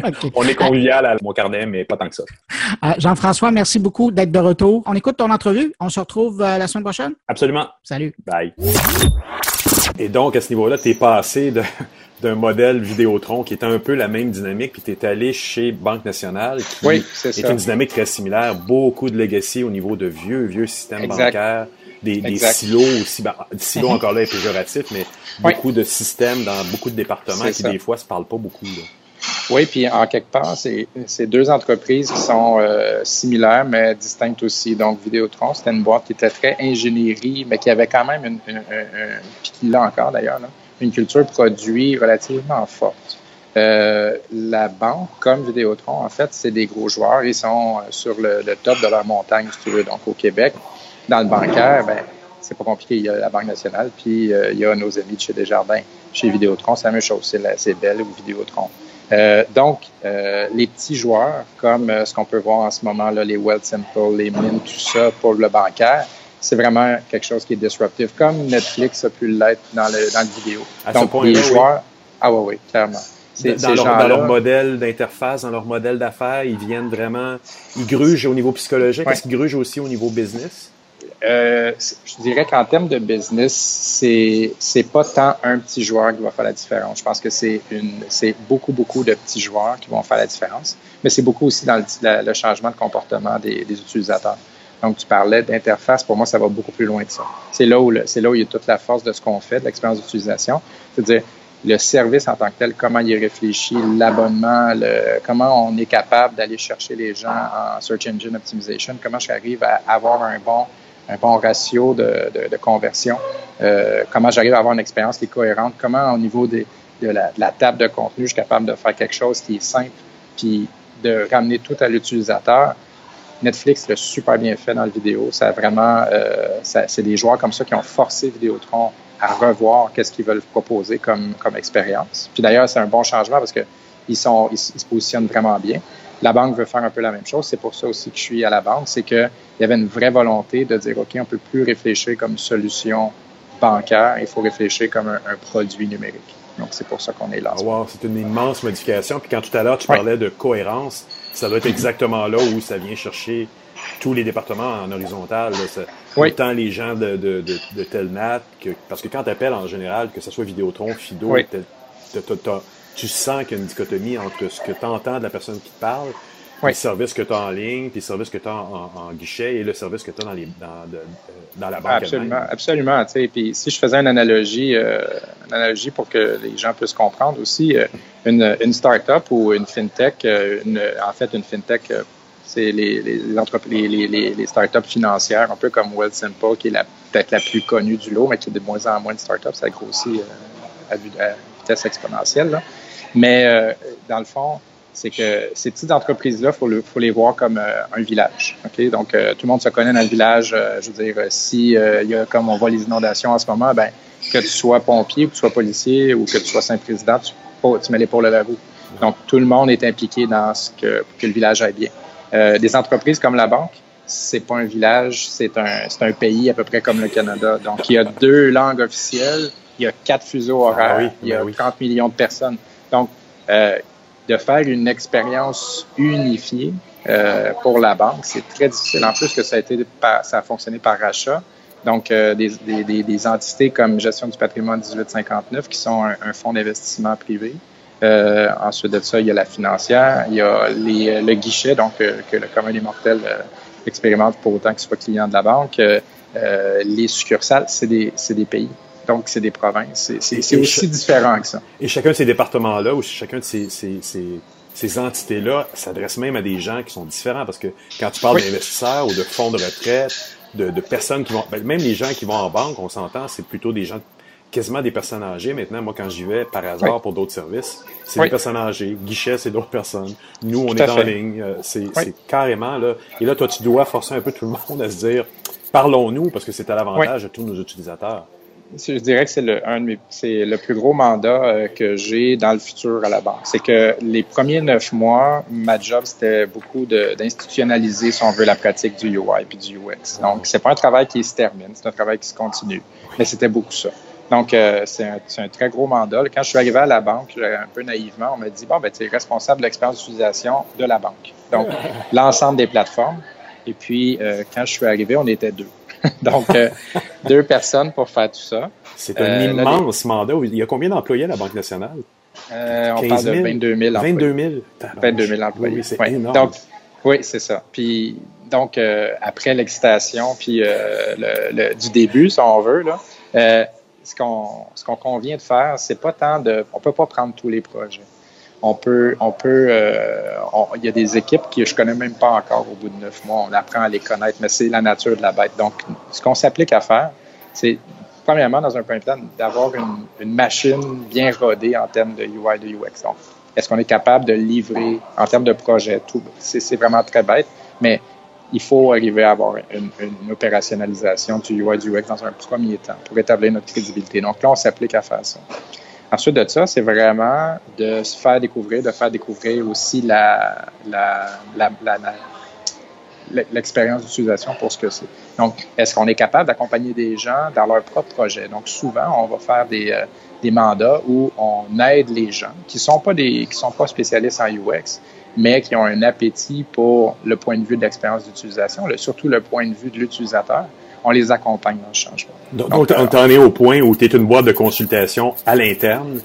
<laughs> On est convivial à mon carnet, mais pas tant que ça. Euh, Jean-François, merci beaucoup d'être de retour. On écoute ton entrevue. On se retrouve euh, la semaine prochaine? Absolument. Salut. Bye. Et donc, à ce niveau-là, tu es passé d'un modèle Vidéotron qui était un peu la même dynamique, puis tu es allé chez Banque Nationale, qui est, une dynamique très similaire, beaucoup de legacy au niveau de vieux, vieux systèmes bancaires, des, silos aussi, ben, silos encore là est péjoratif, mais beaucoup de systèmes dans beaucoup de départements qui des fois se parlent pas beaucoup. Oui, puis en quelque part, c'est deux entreprises qui sont euh, similaires, mais distinctes aussi. Donc, Vidéotron, c'était une boîte qui était très ingénierie, mais qui avait quand même une, puis qui l'a encore d'ailleurs, une culture produit relativement forte. Euh, la banque, comme Vidéotron, en fait, c'est des gros joueurs. Ils sont euh, sur le, top de leur montagne, si tu veux. Donc, au Québec, dans le bancaire, ben, c'est pas compliqué. Il y a la Banque nationale, puis il y a nos amis de chez Desjardins. Chez Vidéotron, c'est la même chose. C'est Bell ou Vidéotron. Euh, donc, euh, les petits joueurs, comme euh, ce qu'on peut voir en ce moment, là, les Well Simple, les Mint, tout ça pour le bancaire, c'est vraiment quelque chose qui est disruptif, comme Netflix a pu l'être dans le, dans le vidéo. donc, les joueurs, ah oui, oui, clairement. Dans leur, dans leur, modèle d'interface, dans leur modèle d'affaires, ils viennent vraiment, ils grugent au niveau psychologique. Est-ce qu'ils grugent aussi au niveau business? Euh, je dirais qu'en termes de business, c'est c'est pas tant un petit joueur qui va faire la différence. Je pense que c'est une c'est beaucoup beaucoup de petits joueurs qui vont faire la différence, mais c'est beaucoup aussi dans le, changement de comportement des, des, utilisateurs. Donc tu parlais d'interface, pour moi ça va beaucoup plus loin que ça. C'est là où c'est là où il y a toute la force de ce qu'on fait, de l'expérience d'utilisation, c'est-à-dire le service en tant que tel, comment il est réfléchi, l'abonnement, le, comment on est capable d'aller chercher les gens en search engine optimization, comment j'arrive à avoir un bon un bon ratio de, de, conversion, euh, comment j'arrive à avoir une expérience qui est cohérente, comment au niveau des, de, la, de, la, table de contenu, je suis capable de faire quelque chose qui est simple, puis de ramener tout à l'utilisateur? Netflix l'a super bien fait dans la vidéo. Ça a vraiment, euh, c'est des joueurs comme ça qui ont forcé Vidéotron à revoir qu'est-ce qu'ils veulent proposer comme, comme expérience. Puis d'ailleurs, c'est un bon changement parce que ils, ils se positionnent vraiment bien. La banque veut faire un peu la même chose. C'est pour ça aussi que je suis à la banque. C'est qu'il y avait une vraie volonté de dire, OK, on peut plus réfléchir comme solution bancaire. Il faut réfléchir comme un, produit numérique. Donc, c'est pour ça qu'on est là. Ah, c'est une immense modification. Puis quand tout à l'heure, tu parlais de cohérence, ça doit être exactement là où ça vient chercher tous les départements en horizontal. Autant les gens de, de, que, parce que quand tu appelles en général, que ce soit Vidéotron, Fido, tu sens qu'il y a une dichotomie entre ce que tu entends de la personne qui te parle, les services que tu as en ligne, puis les services que tu as en, guichet et le service que tu as dans, les, dans, de, dans la banque. Absolument, absolument. Puis si je faisais une analogie, euh, une analogie pour que les gens puissent comprendre aussi, euh, une, une start-up ou une fintech, euh, une, en fait, une fintech, c'est les, les, les, les, les startups financières, un peu comme Wealthsimple, qui est peut-être la plus connue du lot, mais qui est de moins en moins de startups. Ça grossit à, à, vitesse exponentielle. Là. Mais euh, dans le fond, c'est que ces petites entreprises-là, il faut, faut, les voir comme euh, un village. Okay? Donc, euh, tout le monde se connaît dans le village. je veux dire, si il y a comme on voit les inondations en ce moment, ben que tu sois pompier, ou que tu sois policier ou que tu sois Saint-Président, tu, tu mets l'épaule à la roue. Donc, tout le monde est impliqué dans ce que, pour que le village aille bien. des entreprises comme la banque, c'est pas un village, c'est un, un pays à peu près comme le Canada. Donc, il y a deux langues officielles, il y a quatre fuseaux horaires, ah il y a 30 ben millions de personnes. Donc, euh, de faire une expérience unifiée euh, pour la banque, c'est très difficile. En plus que ça a été ça a fonctionné par rachat. Donc, euh, des, des, des, entités comme Gestion du patrimoine 1859, qui sont un, fonds d'investissement privé. Euh, ensuite de ça, il y a la financière, il y a les, le guichet, donc que le commun des mortels expérimente pour autant qu'il soit client de la banque. les succursales, c'est des, des pays. Donc, c'est des provinces. C'est aussi différent que ça. Et chacun de ces départements-là, ou chacun de ces, ces, ces, entités-là, s'adresse même à des gens qui sont différents. Parce que quand tu parles d'investisseurs ou de fonds de retraite, de, de personnes qui vont... Ben, même les gens qui vont en banque, on s'entend, c'est plutôt des gens quasiment des personnes âgées. Maintenant, moi, quand j'y vais par hasard pour d'autres services, c'est des personnes âgées. Guichet, c'est d'autres personnes. Nous, on est en ligne. Euh, c'est carrément là. Et là, toi, tu dois forcer un peu tout le <laughs> monde à se dire, parlons-nous, parce que c'est à l'avantage de tous nos utilisateurs. Je dirais que c'est le, un c'est le plus gros mandat euh, que j'ai dans le futur à la banque. C'est que les premiers neuf mois, ma job, c'était beaucoup d'institutionnaliser, si on veut, la pratique du UI puis du UX. Donc, c'est pas un travail qui se termine, c'est un travail qui se continue. Mais c'était beaucoup ça. Donc, euh, c'est un, un, très gros mandat. Quand je suis arrivé à la banque, un peu naïvement, on m'a dit, bon, ben, tu es responsable de l'expérience d'utilisation de la banque. Donc, l'ensemble des plateformes. Et puis, euh, quand je suis arrivé, on était deux. <laughs> Donc, euh, deux personnes pour faire tout ça. C'est un euh, immense mandat. Il y a combien d'employés à la Banque nationale? Euh, on parle de 22 000 employés. 22 000? 22 000 employés. Oui, c'est énorme. Donc, oui, c'est ça. Puis, donc, après l'excitation, puis le, du début, si on veut, là, ce qu'on ce qu'on convient de faire, c'est pas tant de... On peut pas prendre tous les projets on peut, on peut, euh, il y a des équipes que je connais même pas encore au bout de neuf mois. On apprend à les connaître, mais c'est la nature de la bête. Donc, ce qu'on s'applique à faire, c'est premièrement dans un point plan d'avoir une, machine bien rodée en termes de UI, de UX. Est-ce qu'on est capable de livrer en termes de projet tout? C'est vraiment très bête, mais il faut arriver à avoir une, une, opérationnalisation du UI, du UX dans un premier temps pour établir notre crédibilité. Donc là, on s'applique à faire ça. Ensuite de ça, c'est vraiment de se faire découvrir, de faire découvrir aussi l'expérience d'utilisation pour ce que c'est. Donc, est-ce qu'on est capable d'accompagner des gens dans leur propre projet? Donc, souvent, on va faire des, euh, mandats où on aide les gens qui sont, sont pas spécialistes en UX, mais qui ont un appétit pour le point de vue de l'expérience d'utilisation, surtout le point de vue de l'utilisateur on les accompagne dans le changement. Donc, Donc on t'en est au point où tu es une boîte de consultation à l'interne,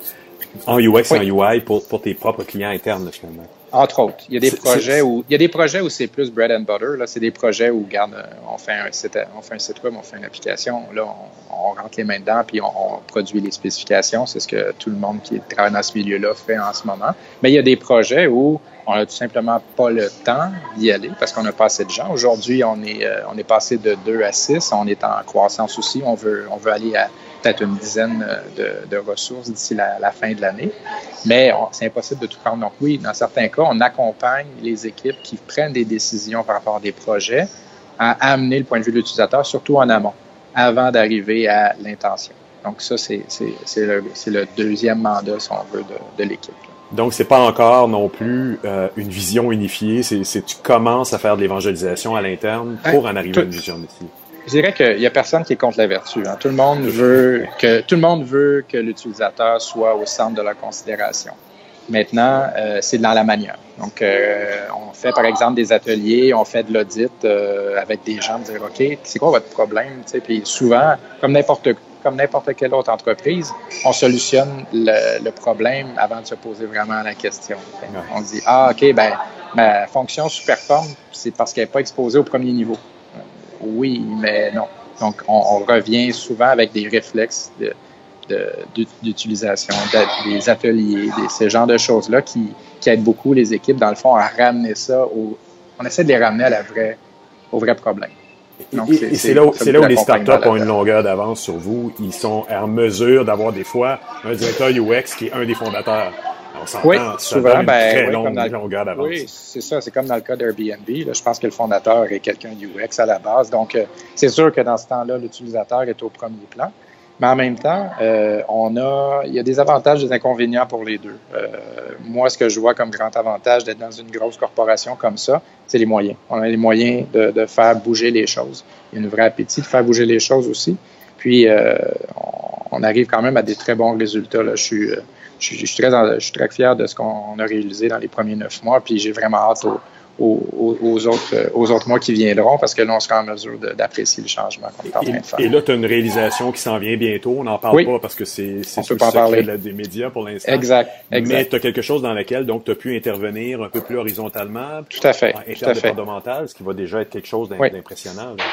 en UX, en UI, pour, pour tes propres clients internes, finalement. Entre autres. Il y a des projets où il y a des projets où c'est plus bread and butter. Là, c'est des projets où, regarde, on fait un site, on fait un site web, on fait une application. Là, on, rentre les mains dedans puis on, produit les spécifications. C'est ce que tout le monde qui travaille dans ce milieu-là fait en ce moment. Mais il y a des projets où on n'a tout simplement pas le temps d'y aller parce qu'on n'a pas assez de gens. Aujourd'hui, on est, euh, on est passé de 2 à 6. On est en croissance aussi. On veut, on veut aller à peut-être une dizaine de, de ressources d'ici la, la, fin de l'année. Mais c'est impossible de tout prendre. Donc oui, dans certains cas, on accompagne les équipes qui prennent des décisions par rapport à des projets à amener le point de vue de l'utilisateur, surtout en amont, avant d'arriver à l'intention. Donc ça, c'est le, le deuxième mandat, si on veut, de, de l'équipe. Donc, c'est pas encore non plus euh, une vision unifiée. C'est tu commences à faire de l'évangélisation à l'interne pour en arriver à une vision ici. Je dirais qu'il y a personne qui est contre la vertu. Hein. Tout le monde veut que tout le monde veut que l'utilisateur soit au centre de la considération. Maintenant, euh, c'est dans la manière. Donc, euh, on fait par exemple des ateliers, on fait de l'audit euh, avec des gens, dire OK, c'est quoi votre problème Puis souvent, comme n'importe comme n'importe quelle autre entreprise, on solutionne le, problème avant de se poser vraiment la question. On dit Ah, OK, ben ma fonction sous-performe, c'est parce qu'elle n'est pas exposée au premier niveau. Oui, mais non. Donc, on, revient souvent avec des réflexes d'utilisation, de, des ateliers, des, ce genre de choses-là qui, qui aident beaucoup les équipes, dans le fond, à ramener ça au... On essaie de les ramener à la vraie, au vrai problème. Et c'est là, où, là où les startups ont une longueur d'avance sur vous. Ils sont en mesure d'avoir des fois un directeur UX qui est un des fondateurs. On oui, souvent, ben, oui, longueur d'avance. Oui, c'est ça. C'est comme dans le cas d'Airbnb. Je pense que le fondateur est quelqu'un UX à la base. Donc, euh, c'est sûr que dans ce temps-là, l'utilisateur est au premier plan. Mais en même temps, euh, on a, il y a des avantages et des inconvénients pour les deux. Euh, moi, ce que je vois comme grand avantage d'être dans une grosse corporation comme ça, c'est les moyens. On a les moyens de, de, faire bouger les choses. Il y a une vraie appétit de faire bouger les choses aussi. Puis, euh, on, arrive quand même à des très bons résultats. Là. Je, suis, euh, je, je, suis très, je suis très fier de ce qu'on a réalisé dans les premiers neuf mois. Puis, j'ai vraiment hâte au, aux, autres, euh, aux autres mois qui viendront parce que là, on sera en mesure d'apprécier le changement qu'on est en train de faire. Et là, tu as une réalisation qui s'en vient bientôt. On n'en parle pas parce que c'est sur le secret de des médias pour l'instant. Exact, exact. Mais tu as quelque chose dans lequel donc tu as pu intervenir un peu plus horizontalement. Tout à fait. Ce qui va déjà être quelque chose d'impressionnant. Oui,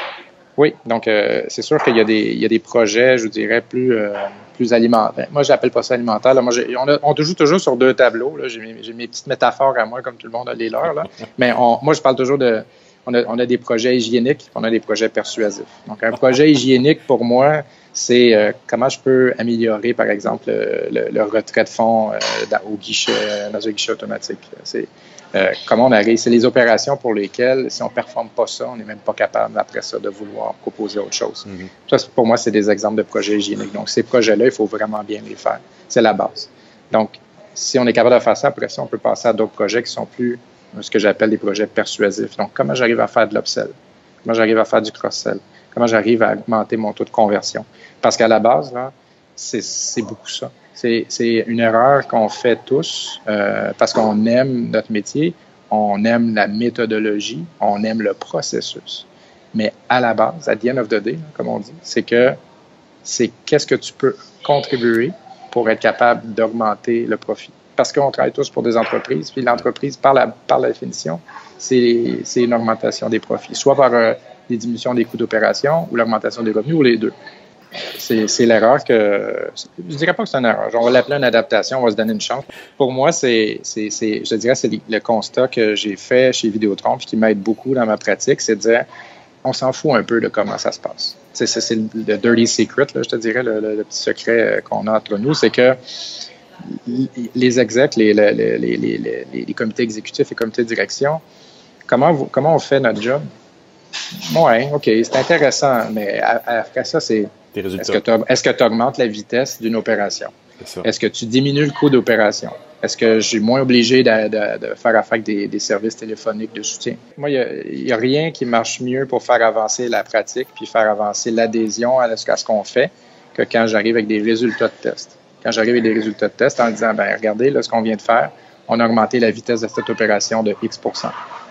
donc euh, c'est sûr qu'il y, a y a des projets, je dirais, plus, euh, plus alimentaires. Moi, j'appelle pas ça alimentaire. Là. Moi, on, on joue toujours sur deux tableaux. J'ai mes, mes, petites métaphores à moi, comme tout le monde a les leurs. Là. <laughs> Mais on, moi, je parle toujours de... On a, on a des projets hygiéniques, on a des projets persuasifs. Donc, un projet hygiénique, pour moi, c'est euh, comment je peux améliorer, par exemple, le, retrait de fonds euh, au guichet, dans un guichet automatique. C'est euh, comment on arrive? C'est les opérations pour lesquelles, si on ne performe pas ça, on n'est même pas capable, après ça, de vouloir proposer autre chose. Mm-hmm. Ça, pour moi, c'est des exemples de projets hygiéniques. Donc, ces projets-là, il faut vraiment bien les faire. C'est la base. Donc, si on est capable de faire ça, après ça, on peut passer à d'autres projets qui sont plus ce que j'appelle des projets persuasifs. Donc, comment j'arrive à faire de l'upsell? Comment j'arrive à faire du cross-sell? Comment j'arrive à augmenter mon taux de conversion? Parce qu'à la base, là, c'est beaucoup ça. C'est une erreur qu'on fait tous euh, parce qu'on aime notre métier, on aime la méthodologie, on aime le processus. Mais à la base, à the end of the day, comme on dit, c'est que c'est qu'est-ce que tu peux contribuer pour être capable d'augmenter le profit. Parce qu'on travaille tous pour des entreprises, puis l'entreprise, par la, par la définition, c'est une augmentation des profits, soit par euh, des diminutions des coûts d'opération ou l'augmentation des revenus ou les deux. C'est l'erreur que. Je dirais pas que c'est une erreur. On va l'appeler une adaptation, on va se donner une chance. Pour moi, c'est, je dirais, c'est le constat que j'ai fait chez Vidéotron et qui m'aide beaucoup dans ma pratique, c'est de dire on s'en fout un peu de comment ça se passe. C'est le dirty secret, je te dirais, le, petit secret euh, qu'on a entre nous, c'est que les execs, les, comités exécutifs et comités de direction, comment, comment on fait notre job? Oui, OK, c'est intéressant, mais après ça, c'est est-ce que tu augmentes la vitesse d'une opération? Est-ce que tu diminues le coût d'opération? Est-ce que je suis moins obligé de, faire affaire avec des, services téléphoniques de soutien? Moi, il n'y a, rien qui marche mieux pour faire avancer la pratique puis faire avancer l'adhésion à, ce qu'on fait que quand j'arrive avec des résultats de test. Quand j'arrive avec des résultats de test en disant, ben regardez, là, ce qu'on vient de faire, on a augmenté la vitesse de cette opération de X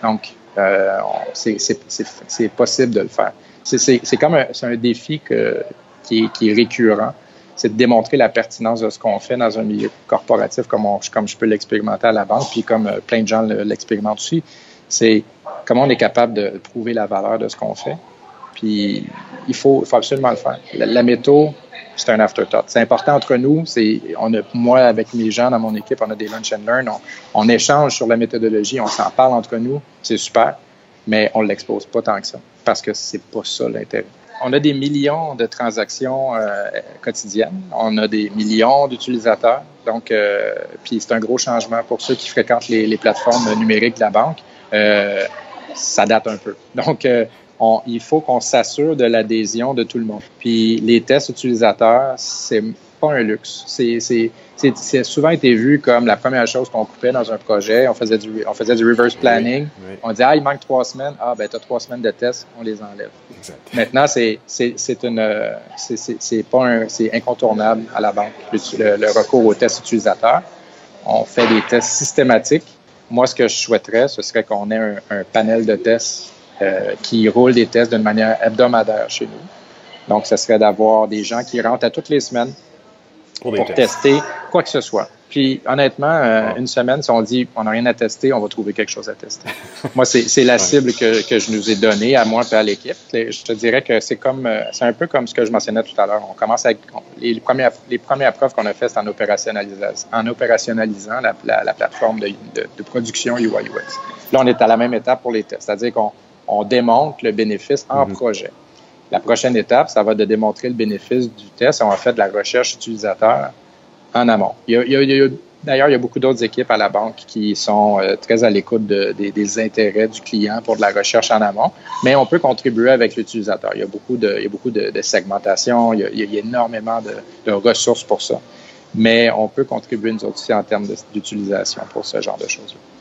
Donc, euh, c'est possible de le faire. C'est comme un, un défi que, qui est, récurrent, c'est de démontrer la pertinence de ce qu'on fait dans un milieu corporatif comme, je peux l'expérimenter à la banque, puis comme euh, plein de gens l'expérimentent aussi. C'est comment on est capable de prouver la valeur de ce qu'on fait. Puis il faut, absolument le faire. La, méthode, c'est un afterthought. C'est important entre nous. C'est, on a, moi, avec mes gens dans mon équipe, on a des lunch and learn. On, on échange sur la méthodologie, on s'en parle entre nous. C'est super, mais on ne l'expose pas tant que ça parce que c'est pas ça l'intérêt on a des millions de transactions euh, quotidiennes. On a des millions d'utilisateurs. Donc, euh, puis c'est un gros changement pour ceux qui fréquentent les, plateformes numériques de la banque. Euh, ça date un peu. Donc, il faut qu'on s'assure de l'adhésion de tout le monde. Puis les tests utilisateurs, c'est pas un luxe. C'est souvent été vu comme la première chose qu'on coupait dans un projet. On faisait du, on faisait du reverse planning. On disait, ah, il manque trois semaines. Ah, ben, tu as trois semaines de tests, on les enlève. Maintenant, c'est incontournable à la banque, le, recours aux tests utilisateurs. On fait des tests systématiques. Moi, ce que je souhaiterais, ce serait qu'on ait un, panel de tests euh, qui roule des tests d'une manière hebdomadaire chez nous. Donc, ce serait d'avoir des gens qui rentrent à toutes les semaines, pour, tester quoi que ce soit. Puis honnêtement, euh, une semaine, si on dit on n'a rien à tester, on va trouver quelque chose à tester. <laughs> moi, c'est la cible que, que, je nous ai donnée à moi et à l'équipe. Je te dirais que c'est comme euh, c'est un peu comme ce que je mentionnais tout à l'heure. On commence avec les premières les premières preuves qu'on a faites en opérationnalisant en opérationnalisant la, la, plateforme de, de, production UI UX. Là, on est à la même étape pour les tests, c'est-à-dire qu'on on démontre le bénéfice en mm-hmm. projet. La prochaine étape, ça va de démontrer le bénéfice du test. On va faire de la recherche utilisateur en amont. D'ailleurs, il y a beaucoup d'autres équipes à la banque qui sont euh, très à l'écoute des intérêts du client pour de la recherche en amont, mais on peut contribuer avec l'utilisateur. Il y a beaucoup de, il y a beaucoup de, segmentation, il y, a, énormément de, ressources pour ça, mais on peut contribuer nous aussi en termes d'utilisation pour ce genre de choses-là.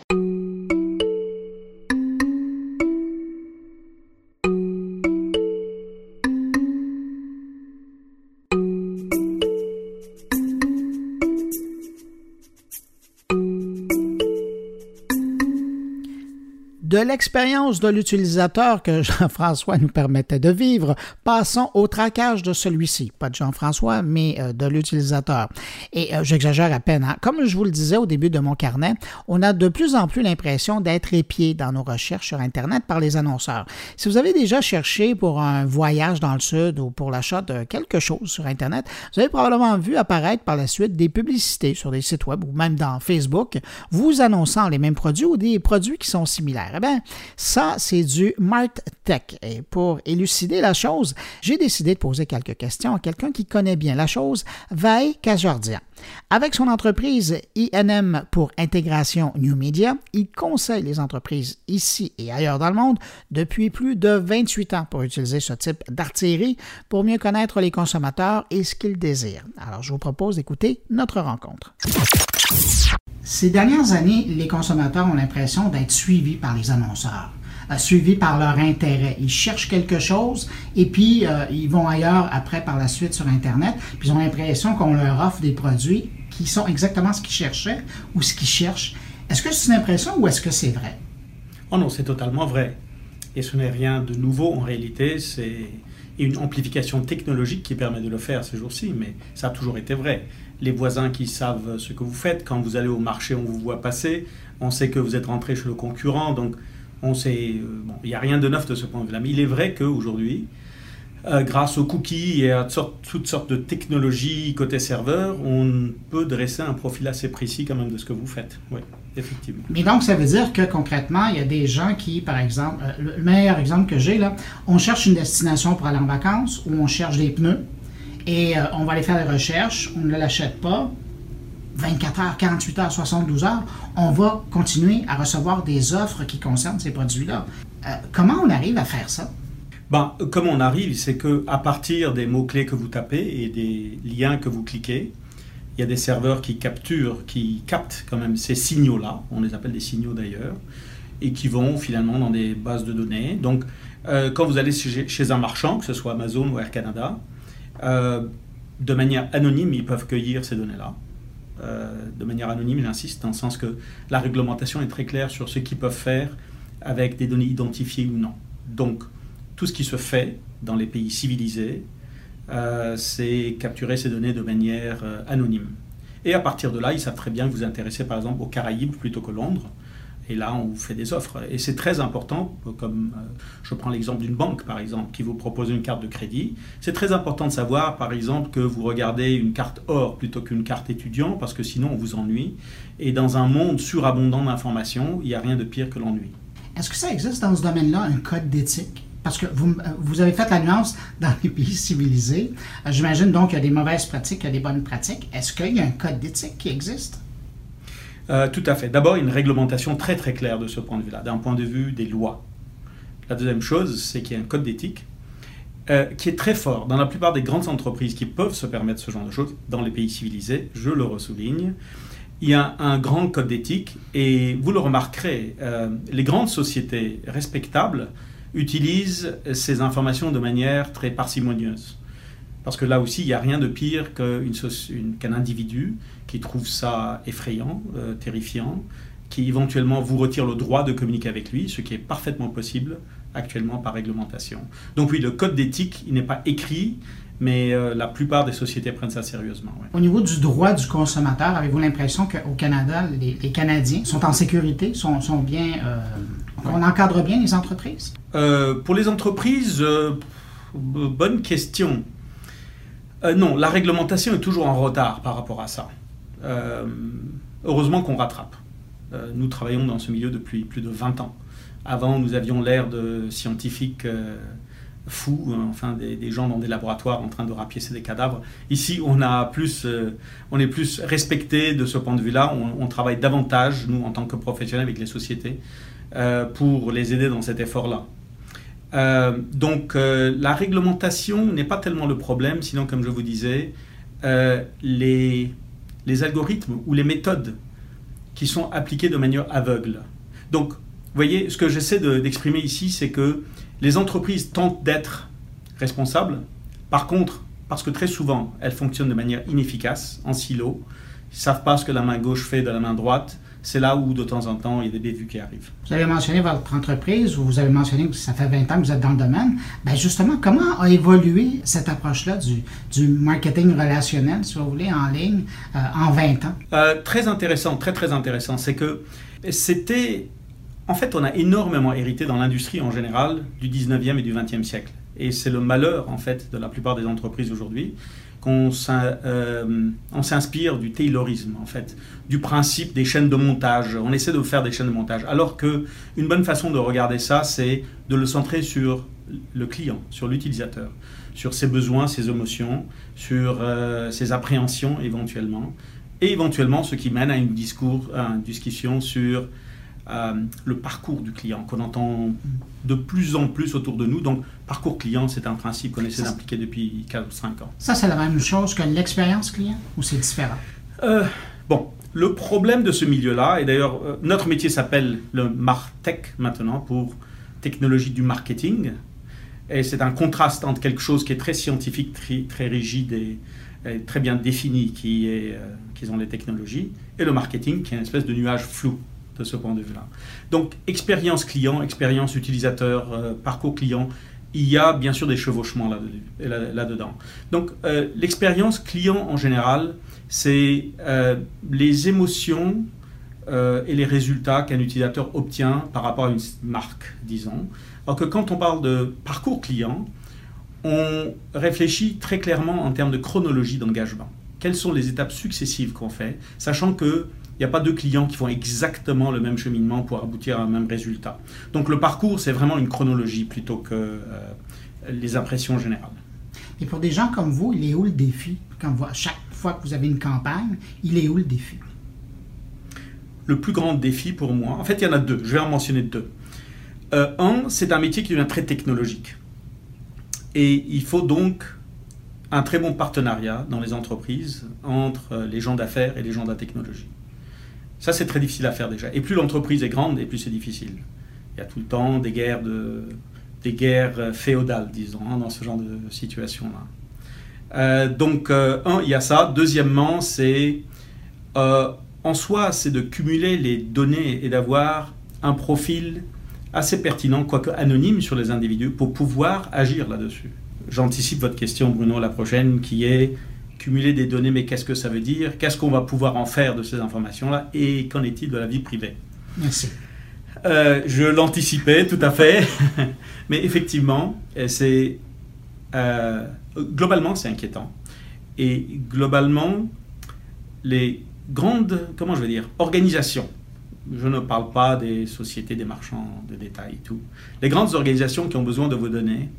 De l'expérience de l'utilisateur que <laughs> Jean-François nous permettait de vivre, passons au traquage de celui-ci. Pas de Jean-François, mais euh, de l'utilisateur. Et euh, j'exagère à peine. Hein. Comme je vous le disais au début de mon carnet, on a de plus en plus l'impression d'être épié dans nos recherches sur Internet par les annonceurs. Si vous avez déjà cherché pour un voyage dans le Sud ou pour l'achat de quelque chose sur Internet, vous avez probablement vu apparaître par la suite des publicités sur des sites web ou même dans Facebook vous annonçant les mêmes produits ou des produits qui sont similaires. Eh bien, ça, c'est du Mart Tech. Et pour élucider la chose, j'ai décidé de poser quelques questions à quelqu'un qui connaît bien la chose, Vae Kajordia. Avec son entreprise INM pour intégration New Media, il conseille les entreprises ici et ailleurs dans le monde depuis plus de 28 ans pour utiliser ce type d'artillerie pour mieux connaître les consommateurs et ce qu'ils désirent. Alors, je vous propose d'écouter notre rencontre. Ces dernières années, les consommateurs ont l'impression d'être suivis par les annonceurs, euh, suivis par leur intérêt. Ils cherchent quelque chose et puis euh, ils vont ailleurs après par la suite sur Internet, puis ils ont l'impression qu'on leur offre des produits qui sont exactement ce qu'ils cherchaient ou ce qu'ils cherchent. Est-ce que c'est une impression ou est-ce que c'est vrai? Oh non, c'est totalement vrai. Et ce n'est rien de nouveau en réalité, c'est une amplification technologique qui permet de le faire ces jours-ci, mais ça a toujours été vrai. Les voisins qui savent ce que vous faites, quand vous allez au marché, on vous voit passer, on sait que vous êtes rentré chez le concurrent, donc on sait, euh, bon, il n'y a rien de neuf de ce point de vue-là. Mais il est vrai qu'aujourd'hui, euh, grâce aux cookies et à toutes sortes de technologies côté serveur, on peut dresser un profil assez précis quand même de ce que vous faites. Oui, effectivement. Mais donc, ça veut dire que concrètement, il y a des gens qui, par exemple, euh, le meilleur exemple que j'ai, là, on cherche une destination pour aller en vacances ou on cherche des pneus et euh, on va aller faire des recherches, on ne l'achète pas. 24 heures, 48 heures, 72 heures, on va continuer à recevoir des offres qui concernent ces produits-là. comment on arrive à faire ça? Ben, comme on arrive, c'est que à partir des mots-clés que vous tapez et des liens que vous cliquez, il y a des serveurs qui capturent, qui captent quand même ces signaux-là, on les appelle des signaux d'ailleurs, et qui vont finalement dans des bases de données. Donc, euh, quand vous allez chez, un marchand, que ce soit Amazon ou Air Canada, euh, de manière anonyme, ils peuvent cueillir ces données-là. Euh, de manière anonyme, j'insiste, dans le sens que la réglementation est très claire sur ce qu'ils peuvent faire avec des données identifiées ou non. Donc, tout ce qui se fait dans les pays civilisés, euh, c'est capturer ces données de manière euh, anonyme. Et à partir de là, ils savent très bien que vous intéressez par exemple aux Caraïbes plutôt que Londres. Et là, on vous fait des offres. Et c'est très important, comme euh, je prends l'exemple d'une banque, par exemple, qui vous propose une carte de crédit. C'est très important de savoir, par exemple, que vous regardez une carte or plutôt qu'une carte étudiant, parce que sinon, on vous ennuie. Et dans un monde surabondant d'informations, il n'y a rien de pire que l'ennui. Est-ce que ça existe dans ce domaine-là, un code d'éthique? Parce que vous, vous, avez fait la nuance dans les pays civilisés. Euh, j'imagine donc qu'il y a des mauvaises pratiques, il y a des bonnes pratiques. Est-ce qu'il y a un code d'éthique qui existe? Euh, tout à fait. D'abord, une réglementation très très claire de ce point de vue-là, d'un point de vue des lois. La deuxième chose, c'est qu'il y a un code d'éthique euh, qui est très fort. Dans la plupart des grandes entreprises qui peuvent se permettre ce genre de choses, dans les pays civilisés, je le ressouligne, il y a un grand code d'éthique et vous le remarquerez, les grandes sociétés respectables utilise ces informations de manière très parcimonieuse. Parce que là aussi, il n'y a rien de pire qu'un individu qui trouve ça effrayant, euh, terrifiant, qui éventuellement vous retire le droit de communiquer avec lui, ce qui est parfaitement possible actuellement par réglementation. Donc oui, le code d'éthique, il n'est pas écrit, mais euh, la plupart des sociétés prennent ça sérieusement. Au niveau du droit du consommateur, avez-vous l'impression qu'au Canada, les, Canadiens sont en sécurité, sont, sont bien... Euh, on encadre bien les entreprises? Euh, pour les entreprises, bonne question. Non, la réglementation est toujours en retard par rapport à ça. heureusement qu'on rattrape. nous travaillons dans ce milieu depuis plus de 20 ans. Avant, nous avions l'air de scientifiques fous, enfin des, gens dans des laboratoires en train de rapiécer des cadavres. Ici, on, a plus, euh, on est plus respecté de ce point de vue-là. On, travaille davantage, nous, en tant que professionnels, avec les sociétés, euh, pour les aider dans cet effort-là. Euh, donc, la réglementation n'est pas tellement le problème, sinon, comme je vous disais, les, les algorithmes ou les méthodes qui sont appliquées de manière aveugle. Donc, vous voyez, ce que j'essaie d'exprimer ici, c'est que les entreprises tentent d'être responsables. Par contre, parce que très souvent, elles fonctionnent de manière inefficace, en silo, ils ne savent pas ce que la main gauche fait de la main droite. C'est là où, de temps en temps, il y a des bévues qui arrivent. Vous avez mentionné votre entreprise, vous avez mentionné que ça fait 20 ans que vous êtes dans le domaine. Bien justement, comment a évolué cette approche-là du, du, marketing relationnel, si vous voulez, en ligne, euh, en 20 ans? Euh, très intéressant, très, très intéressant. C'est que c'était en fait, on a énormément hérité dans l'industrie en général du 19e et du 20e siècle. Et c'est le malheur, en fait, de la plupart des entreprises aujourd'hui, qu'on euh, s'inspire du Taylorisme, en fait, du principe des chaînes de montage. On essaie de faire des chaînes de montage. Alors que une bonne façon de regarder ça, c'est de le centrer sur le client, sur l'utilisateur, sur ses besoins, ses émotions, sur euh, ses appréhensions éventuellement, et éventuellement ce qui mène à une, discours, à une discussion sur euh, le parcours du client qu'on entend de plus en plus autour de nous. Donc, parcours client, c'est un principe qu'on essaie d'impliquer depuis 4 ou 5 ans. Ça, c'est la même chose que l'expérience client ou c'est différent? Euh, bon, le problème de ce milieu-là, et d'ailleurs, euh, notre métier s'appelle le MarTech maintenant pour technologie du marketing. Et c'est un contraste entre quelque chose qui est très scientifique, très, très rigide et, très bien défini, qui, est, qui sont les technologies, et le marketing, qui est une espèce de nuage flou de ce point de vue-là. Donc, expérience client, expérience utilisateur, euh, parcours client, il y a bien sûr des chevauchements là-dedans. Donc, euh, l'expérience client en général, c'est euh, les émotions et les résultats qu'un utilisateur obtient par rapport à une marque, disons. Alors que quand on parle de parcours client, on réfléchit très clairement en termes de chronologie d'engagement. Quelles sont les étapes successives qu'on fait, sachant que il n'y a pas deux clients qui font exactement le même cheminement pour aboutir à un même résultat. Donc le parcours, c'est vraiment une chronologie plutôt que euh, les impressions générales. Et pour des gens comme vous, il est où le défi? Quand vous, chaque fois que vous avez une campagne, il est où le défi? Le plus grand défi pour moi, en fait, il y en a deux. Je vais en mentionner deux. Euh, un, c'est un métier qui devient très technologique. Et il faut donc un très bon partenariat dans les entreprises entre les gens d'affaires et les gens de la technologie. Ça, c'est très difficile à faire déjà. Et plus l'entreprise est grande, et plus c'est difficile. Il y a tout le temps des guerres, de, des guerres féodales, disons, hein, dans ce genre de situation-là. Euh, donc, euh, un, il y a ça. Deuxièmement, c'est euh, en soi, c'est de cumuler les données et d'avoir un profil assez pertinent, quoique anonyme, sur les individus pour pouvoir agir là-dessus. J'anticipe votre question, Bruno, la prochaine, qui est cumuler des données, mais qu'est-ce que ça veut dire? Qu'est-ce qu'on va pouvoir en faire de ces informations-là? Et qu'en est-il de la vie privée? Merci. Euh, je l'anticipais tout à fait, <laughs> mais effectivement, c'est euh, globalement c'est inquiétant. Et globalement, les grandes, comment je vais dire, organisations, je ne parle pas des sociétés des marchands de détail et tout, les grandes organisations qui ont besoin de vos données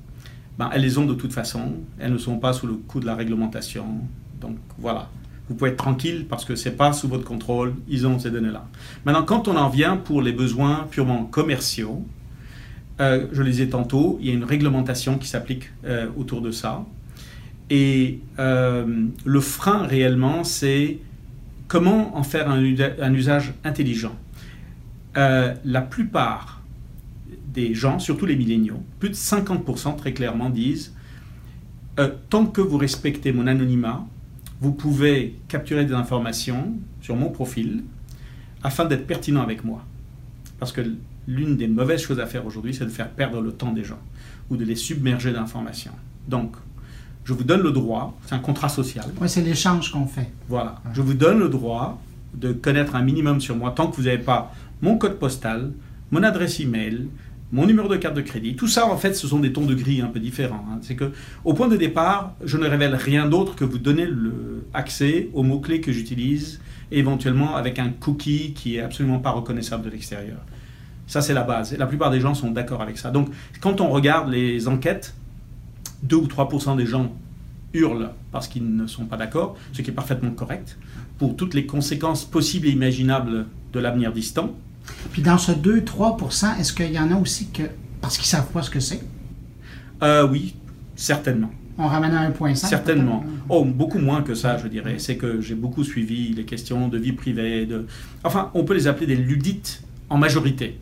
ben, elles les ont de toute façon. Elles ne sont pas sous le coup de la réglementation. Donc voilà, vous pouvez être tranquille parce que ce n'est pas sous votre contrôle. Ils ont ces données-là. Maintenant, quand on en vient pour les besoins purement commerciaux, euh, je le disais tantôt, il y a une réglementation qui s'applique euh, autour de ça. Et euh, le frein réellement, c'est comment en faire un usage intelligent. la plupart des gens, surtout les milléniaux, plus de 50% très clairement disent euh, tant que vous respectez mon anonymat, vous pouvez capturer des informations sur mon profil afin d'être pertinent avec moi. Parce que l'une des mauvaises choses à faire aujourd'hui, c'est de faire perdre le temps des gens ou de les submerger d'informations. Donc, je vous donne le droit, c'est un contrat social. Oui, c'est l'échange qu'on fait. Voilà, je vous donne le droit de connaître un minimum sur moi tant que vous n'avez pas mon code postal, mon adresse email, mon numéro de carte de crédit. Tout ça, en fait, ce sont des tons de gris un peu différents. Hein. C'est que, au point de départ, je ne révèle rien d'autre que vous donner le accès aux mots-clés que j'utilise, éventuellement avec un cookie qui est absolument pas reconnaissable de l'extérieur. Ça, c'est la base. Et la plupart des gens sont d'accord avec ça. Donc, quand on regarde les enquêtes, 2 ou 3% des gens hurlent parce qu'ils ne sont pas d'accord, ce qui est parfaitement correct, pour toutes les conséquences possibles et imaginables de l'avenir distant. Puis dans ce 2-3 est-ce qu'il y en a aussi que parce qu'ils ne savent pas ce que c'est? Euh, oui, certainement. On ramène à 1,5 Certainement. Oh, beaucoup moins que ça, je dirais. C'est que j'ai beaucoup suivi les questions de vie privée. De... Enfin, on peut les appeler des ludites en majorité.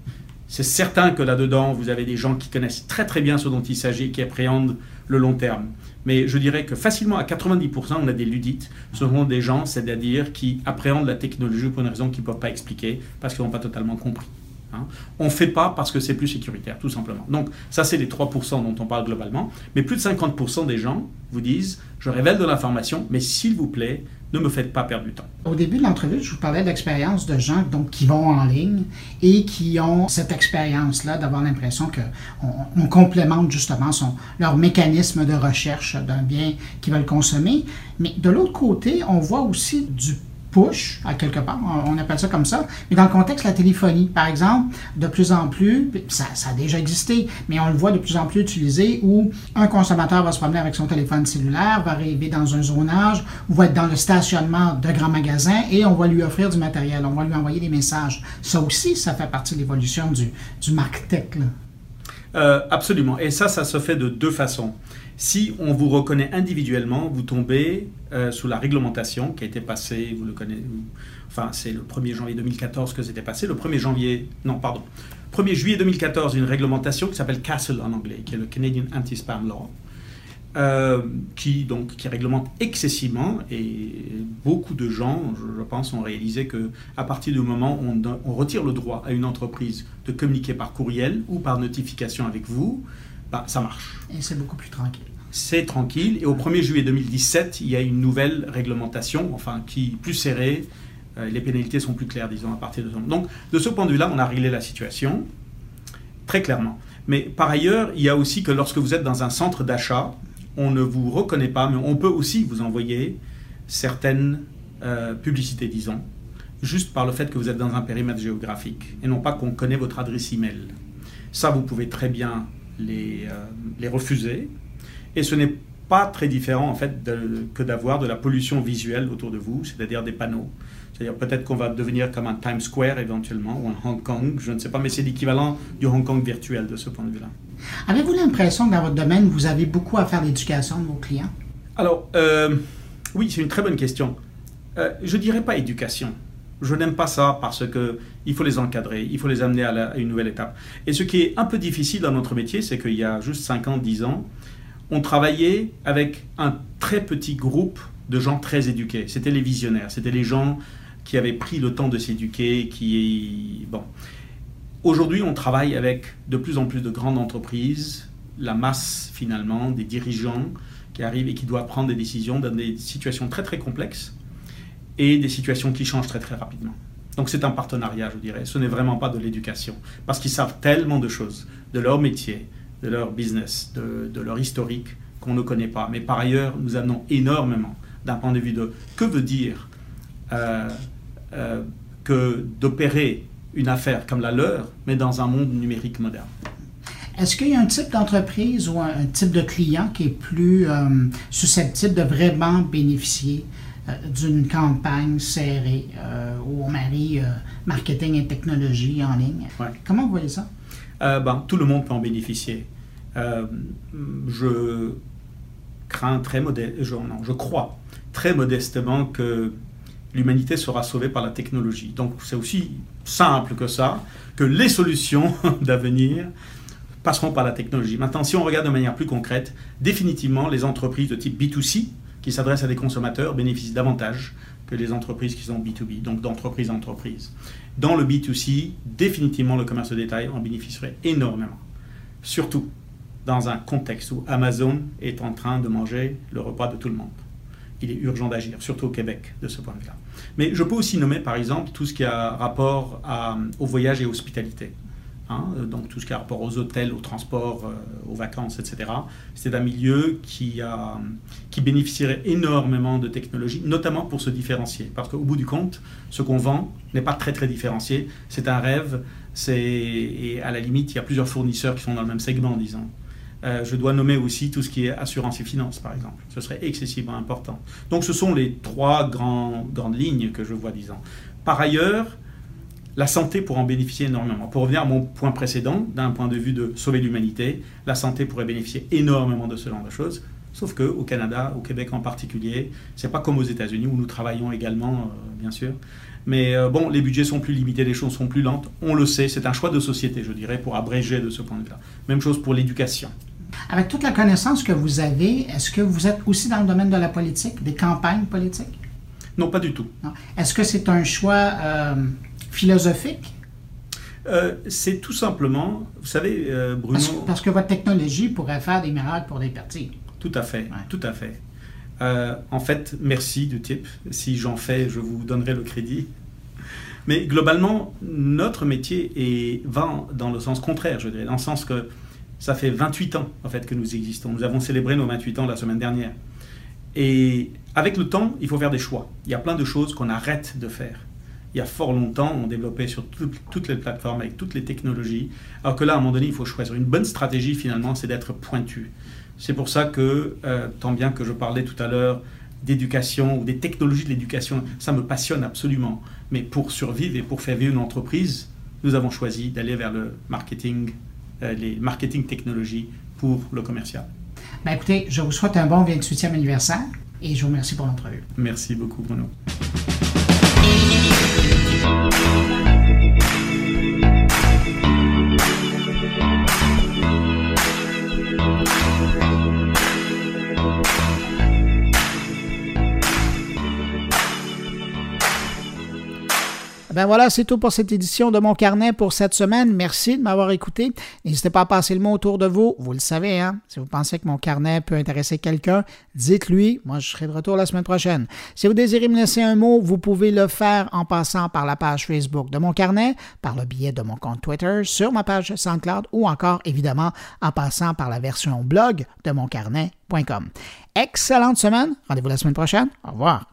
C'est certain que là-dedans, vous avez des gens qui connaissent très très bien ce dont il s'agit, qui appréhendent le long terme. Mais je dirais que facilement à 90%, on a des ludites. Ce sont des gens, c'est-à-dire qui appréhendent la technologie pour une raison qu'ils ne peuvent pas expliquer parce qu'ils n'ont pas totalement compris. Hein. On ne fait pas parce que c'est plus sécuritaire, tout simplement. Donc ça, c'est les 3% dont on parle globalement. Mais plus de 50% des gens vous disent, je révèle de l'information, mais s'il vous plaît, ne me faites pas perdre du temps. Au début de l'entrevue, je vous parlais d'expérience de gens donc, qui vont en ligne et qui ont cette expérience-là d'avoir l'impression qu'on on complémente justement son, leur mécanisme de recherche d'un bien qu'ils veulent consommer. Mais de l'autre côté, on voit aussi du push, à quelque part, on appelle ça comme ça, mais dans le contexte de la téléphonie, par exemple, de plus en plus, ça, a déjà existé, mais on le voit de plus en plus utilisé où un consommateur va se promener avec son téléphone cellulaire, va arriver dans un zonage, ou va être dans le stationnement de grands magasins et on va lui offrir du matériel, on va lui envoyer des messages. Ça aussi, ça fait partie de l'évolution du, du market euh, absolument. Et ça, ça se fait de deux façons. Si on vous reconnaît individuellement, vous tombez euh, sous la réglementation qui a été passée, vous le connaissez, enfin c'est le 1er janvier 2014 que c'était passé, le 1er janvier, non pardon, 1er juillet 2014, une réglementation qui s'appelle CASTLE en anglais, qui est le Canadian Anti-Spam Law, euh, qui, donc, qui réglemente excessivement et beaucoup de gens, je, pense, ont réalisé que à partir du moment où on, retire le droit à une entreprise de communiquer par courriel ou par notification avec vous, bah, ça marche. Et c'est beaucoup plus tranquille. C'est tranquille. Et au 1er juillet 2017, il y a une nouvelle réglementation, enfin, qui plus serrée. Euh, les pénalités sont plus claires, disons, à partir de ce moment. Donc, de ce point de vue-là, on a réglé la situation très clairement. Mais par ailleurs, il y a aussi que lorsque vous êtes dans un centre d'achat, on ne vous reconnaît pas, mais on peut aussi vous envoyer certaines euh, publicités, disons, juste par le fait que vous êtes dans un périmètre géographique, et non pas qu'on connaît votre adresse email. Ça, vous pouvez très bien les, euh, les refuser. Et ce n'est pas très différent en fait que d'avoir de la pollution visuelle autour de vous, c'est-à-dire des panneaux. C'est-à-dire peut-être qu'on va devenir comme un Times Square éventuellement ou un Hong Kong, je ne sais pas, mais c'est l'équivalent du Hong Kong virtuel de ce point de vue-là. Avez-vous l'impression que dans votre domaine, vous avez beaucoup à faire l'éducation de vos clients? Alors, euh, oui, c'est une très bonne question. Euh, je dirais pas éducation je n'aime pas ça parce que il faut les encadrer, il faut les amener à, une nouvelle étape. Et ce qui est un peu difficile dans notre métier, c'est qu'il y a juste 5 ans, 10 ans, on travaillait avec un très petit groupe de gens très éduqués. C'était les visionnaires, c'était les gens qui avaient pris le temps de s'éduquer, qui... Bon. Aujourd'hui, on travaille avec de plus en plus de grandes entreprises, la masse finalement des dirigeants qui arrivent et qui doivent prendre des décisions dans des situations très très complexes et des situations qui changent très très rapidement. Donc c'est un partenariat, je dirais. Ce n'est vraiment pas de l'éducation, parce qu'ils savent tellement de choses, de leur métier, de leur business, de, leur historique, qu'on ne connaît pas. Mais par ailleurs, nous amenons énormément d'un point de vue de que veut dire euh, euh, que d'opérer une affaire comme la leur, mais dans un monde numérique moderne. Est-ce qu'il y a un type d'entreprise ou un, type de client qui est plus euh, susceptible de vraiment bénéficier d'une campagne serrée euh, où on marie euh, marketing et technologie en ligne. Comment vous voyez ça? ben, tout le monde peut en bénéficier. je crains très modeste, je, non, je crois très modestement que l'humanité sera sauvée par la technologie. Donc c'est aussi simple que ça, que les solutions <laughs> d'avenir passeront par la technologie. Maintenant, si on regarde de manière plus concrète, définitivement, les entreprises de type B2C, qui s'adressent à des consommateurs bénéficient davantage que les entreprises qui sont B2B, donc d'entreprise à entreprise. Dans le B2C, définitivement, le commerce de détail en bénéficierait énormément. Surtout dans un contexte où Amazon est en train de manger le repas de tout le monde. Il est urgent d'agir, surtout au Québec, de ce point de vue-là. Mais je peux aussi nommer, par exemple, tout ce qui a rapport au voyage et hospitalité. Hein, euh, donc tout ce qui a rapport aux hôtels, aux transports, euh, aux vacances, etc. C'est un milieu qui, a, qui bénéficierait énormément de technologies, notamment pour se différencier. Parce qu'au bout du compte, ce qu'on vend n'est pas très très différencié. C'est un rêve. Et à la limite, il y a plusieurs fournisseurs qui sont dans le même segment, disons. Euh, je dois nommer aussi tout ce qui est assurance et finance, par exemple. Ce serait excessivement important. Donc ce sont les trois grands, grandes lignes que je vois, disons. Par ailleurs, la santé pourrait en bénéficier énormément. Pour revenir à mon point précédent, d'un point de vue de sauver l'humanité, la santé pourrait bénéficier énormément de ce genre de choses. Sauf que au Canada, au Québec en particulier, c'est pas comme aux États-Unis où nous travaillons également, euh, bien sûr. Mais euh, bon, les budgets sont plus limités, les choses sont plus lentes. On le sait, c'est un choix de société, je dirais, pour abréger de ce point de vue-là. Même chose pour l'éducation. Avec toute la connaissance que vous avez, est-ce que vous êtes aussi dans le domaine de la politique, des campagnes politiques? Non, pas du tout. Est-ce que c'est un choix euh, philosophique? Euh, c'est tout simplement, vous savez, euh, Bruno. Parce, que votre technologie pourrait faire des miracles pour des parties. Tout à fait, tout à fait. Euh, en fait, merci du type. Si j'en fais, je vous donnerai le crédit. Mais globalement, notre métier est, va dans le sens contraire, je dirais, dans le sens que ça fait 28 ans en fait que nous existons. Nous avons célébré nos 28 ans la semaine dernière. Et avec le temps, il faut faire des choix. Il y a plein de choses qu'on arrête de faire. Il y a fort longtemps, on développait sur toutes les plateformes avec toutes les technologies. Alors que là, à un moment donné, il faut choisir. Une bonne stratégie, finalement, c'est d'être pointu. C'est pour ça que, euh, tant bien que je parlais tout à l'heure d'éducation ou des technologies de l'éducation, ça me passionne absolument. Mais pour survivre et pour faire vivre une entreprise, nous avons choisi d'aller vers le marketing, euh, les marketing technologies pour le commercial. Ben écoutez, je vous souhaite un bon 28e anniversaire et je vous remercie pour l'entrevue. Merci beaucoup, Bruno. Bye. Ben voilà, c'est tout pour cette édition de mon carnet pour cette semaine. Merci de m'avoir écouté. N'hésitez pas à passer le mot autour de vous. Vous le savez, hein? Si vous pensez que mon carnet peut intéresser quelqu'un, dites-lui. Moi, je serai de retour la semaine prochaine. Si vous désirez me laisser un mot, vous pouvez le faire en passant par la page Facebook de mon carnet, par le biais de mon compte Twitter, sur ma page SoundCloud ou encore, évidemment, en passant par la version blog de moncarnet.com. Excellente semaine. Rendez-vous la semaine prochaine. Au revoir.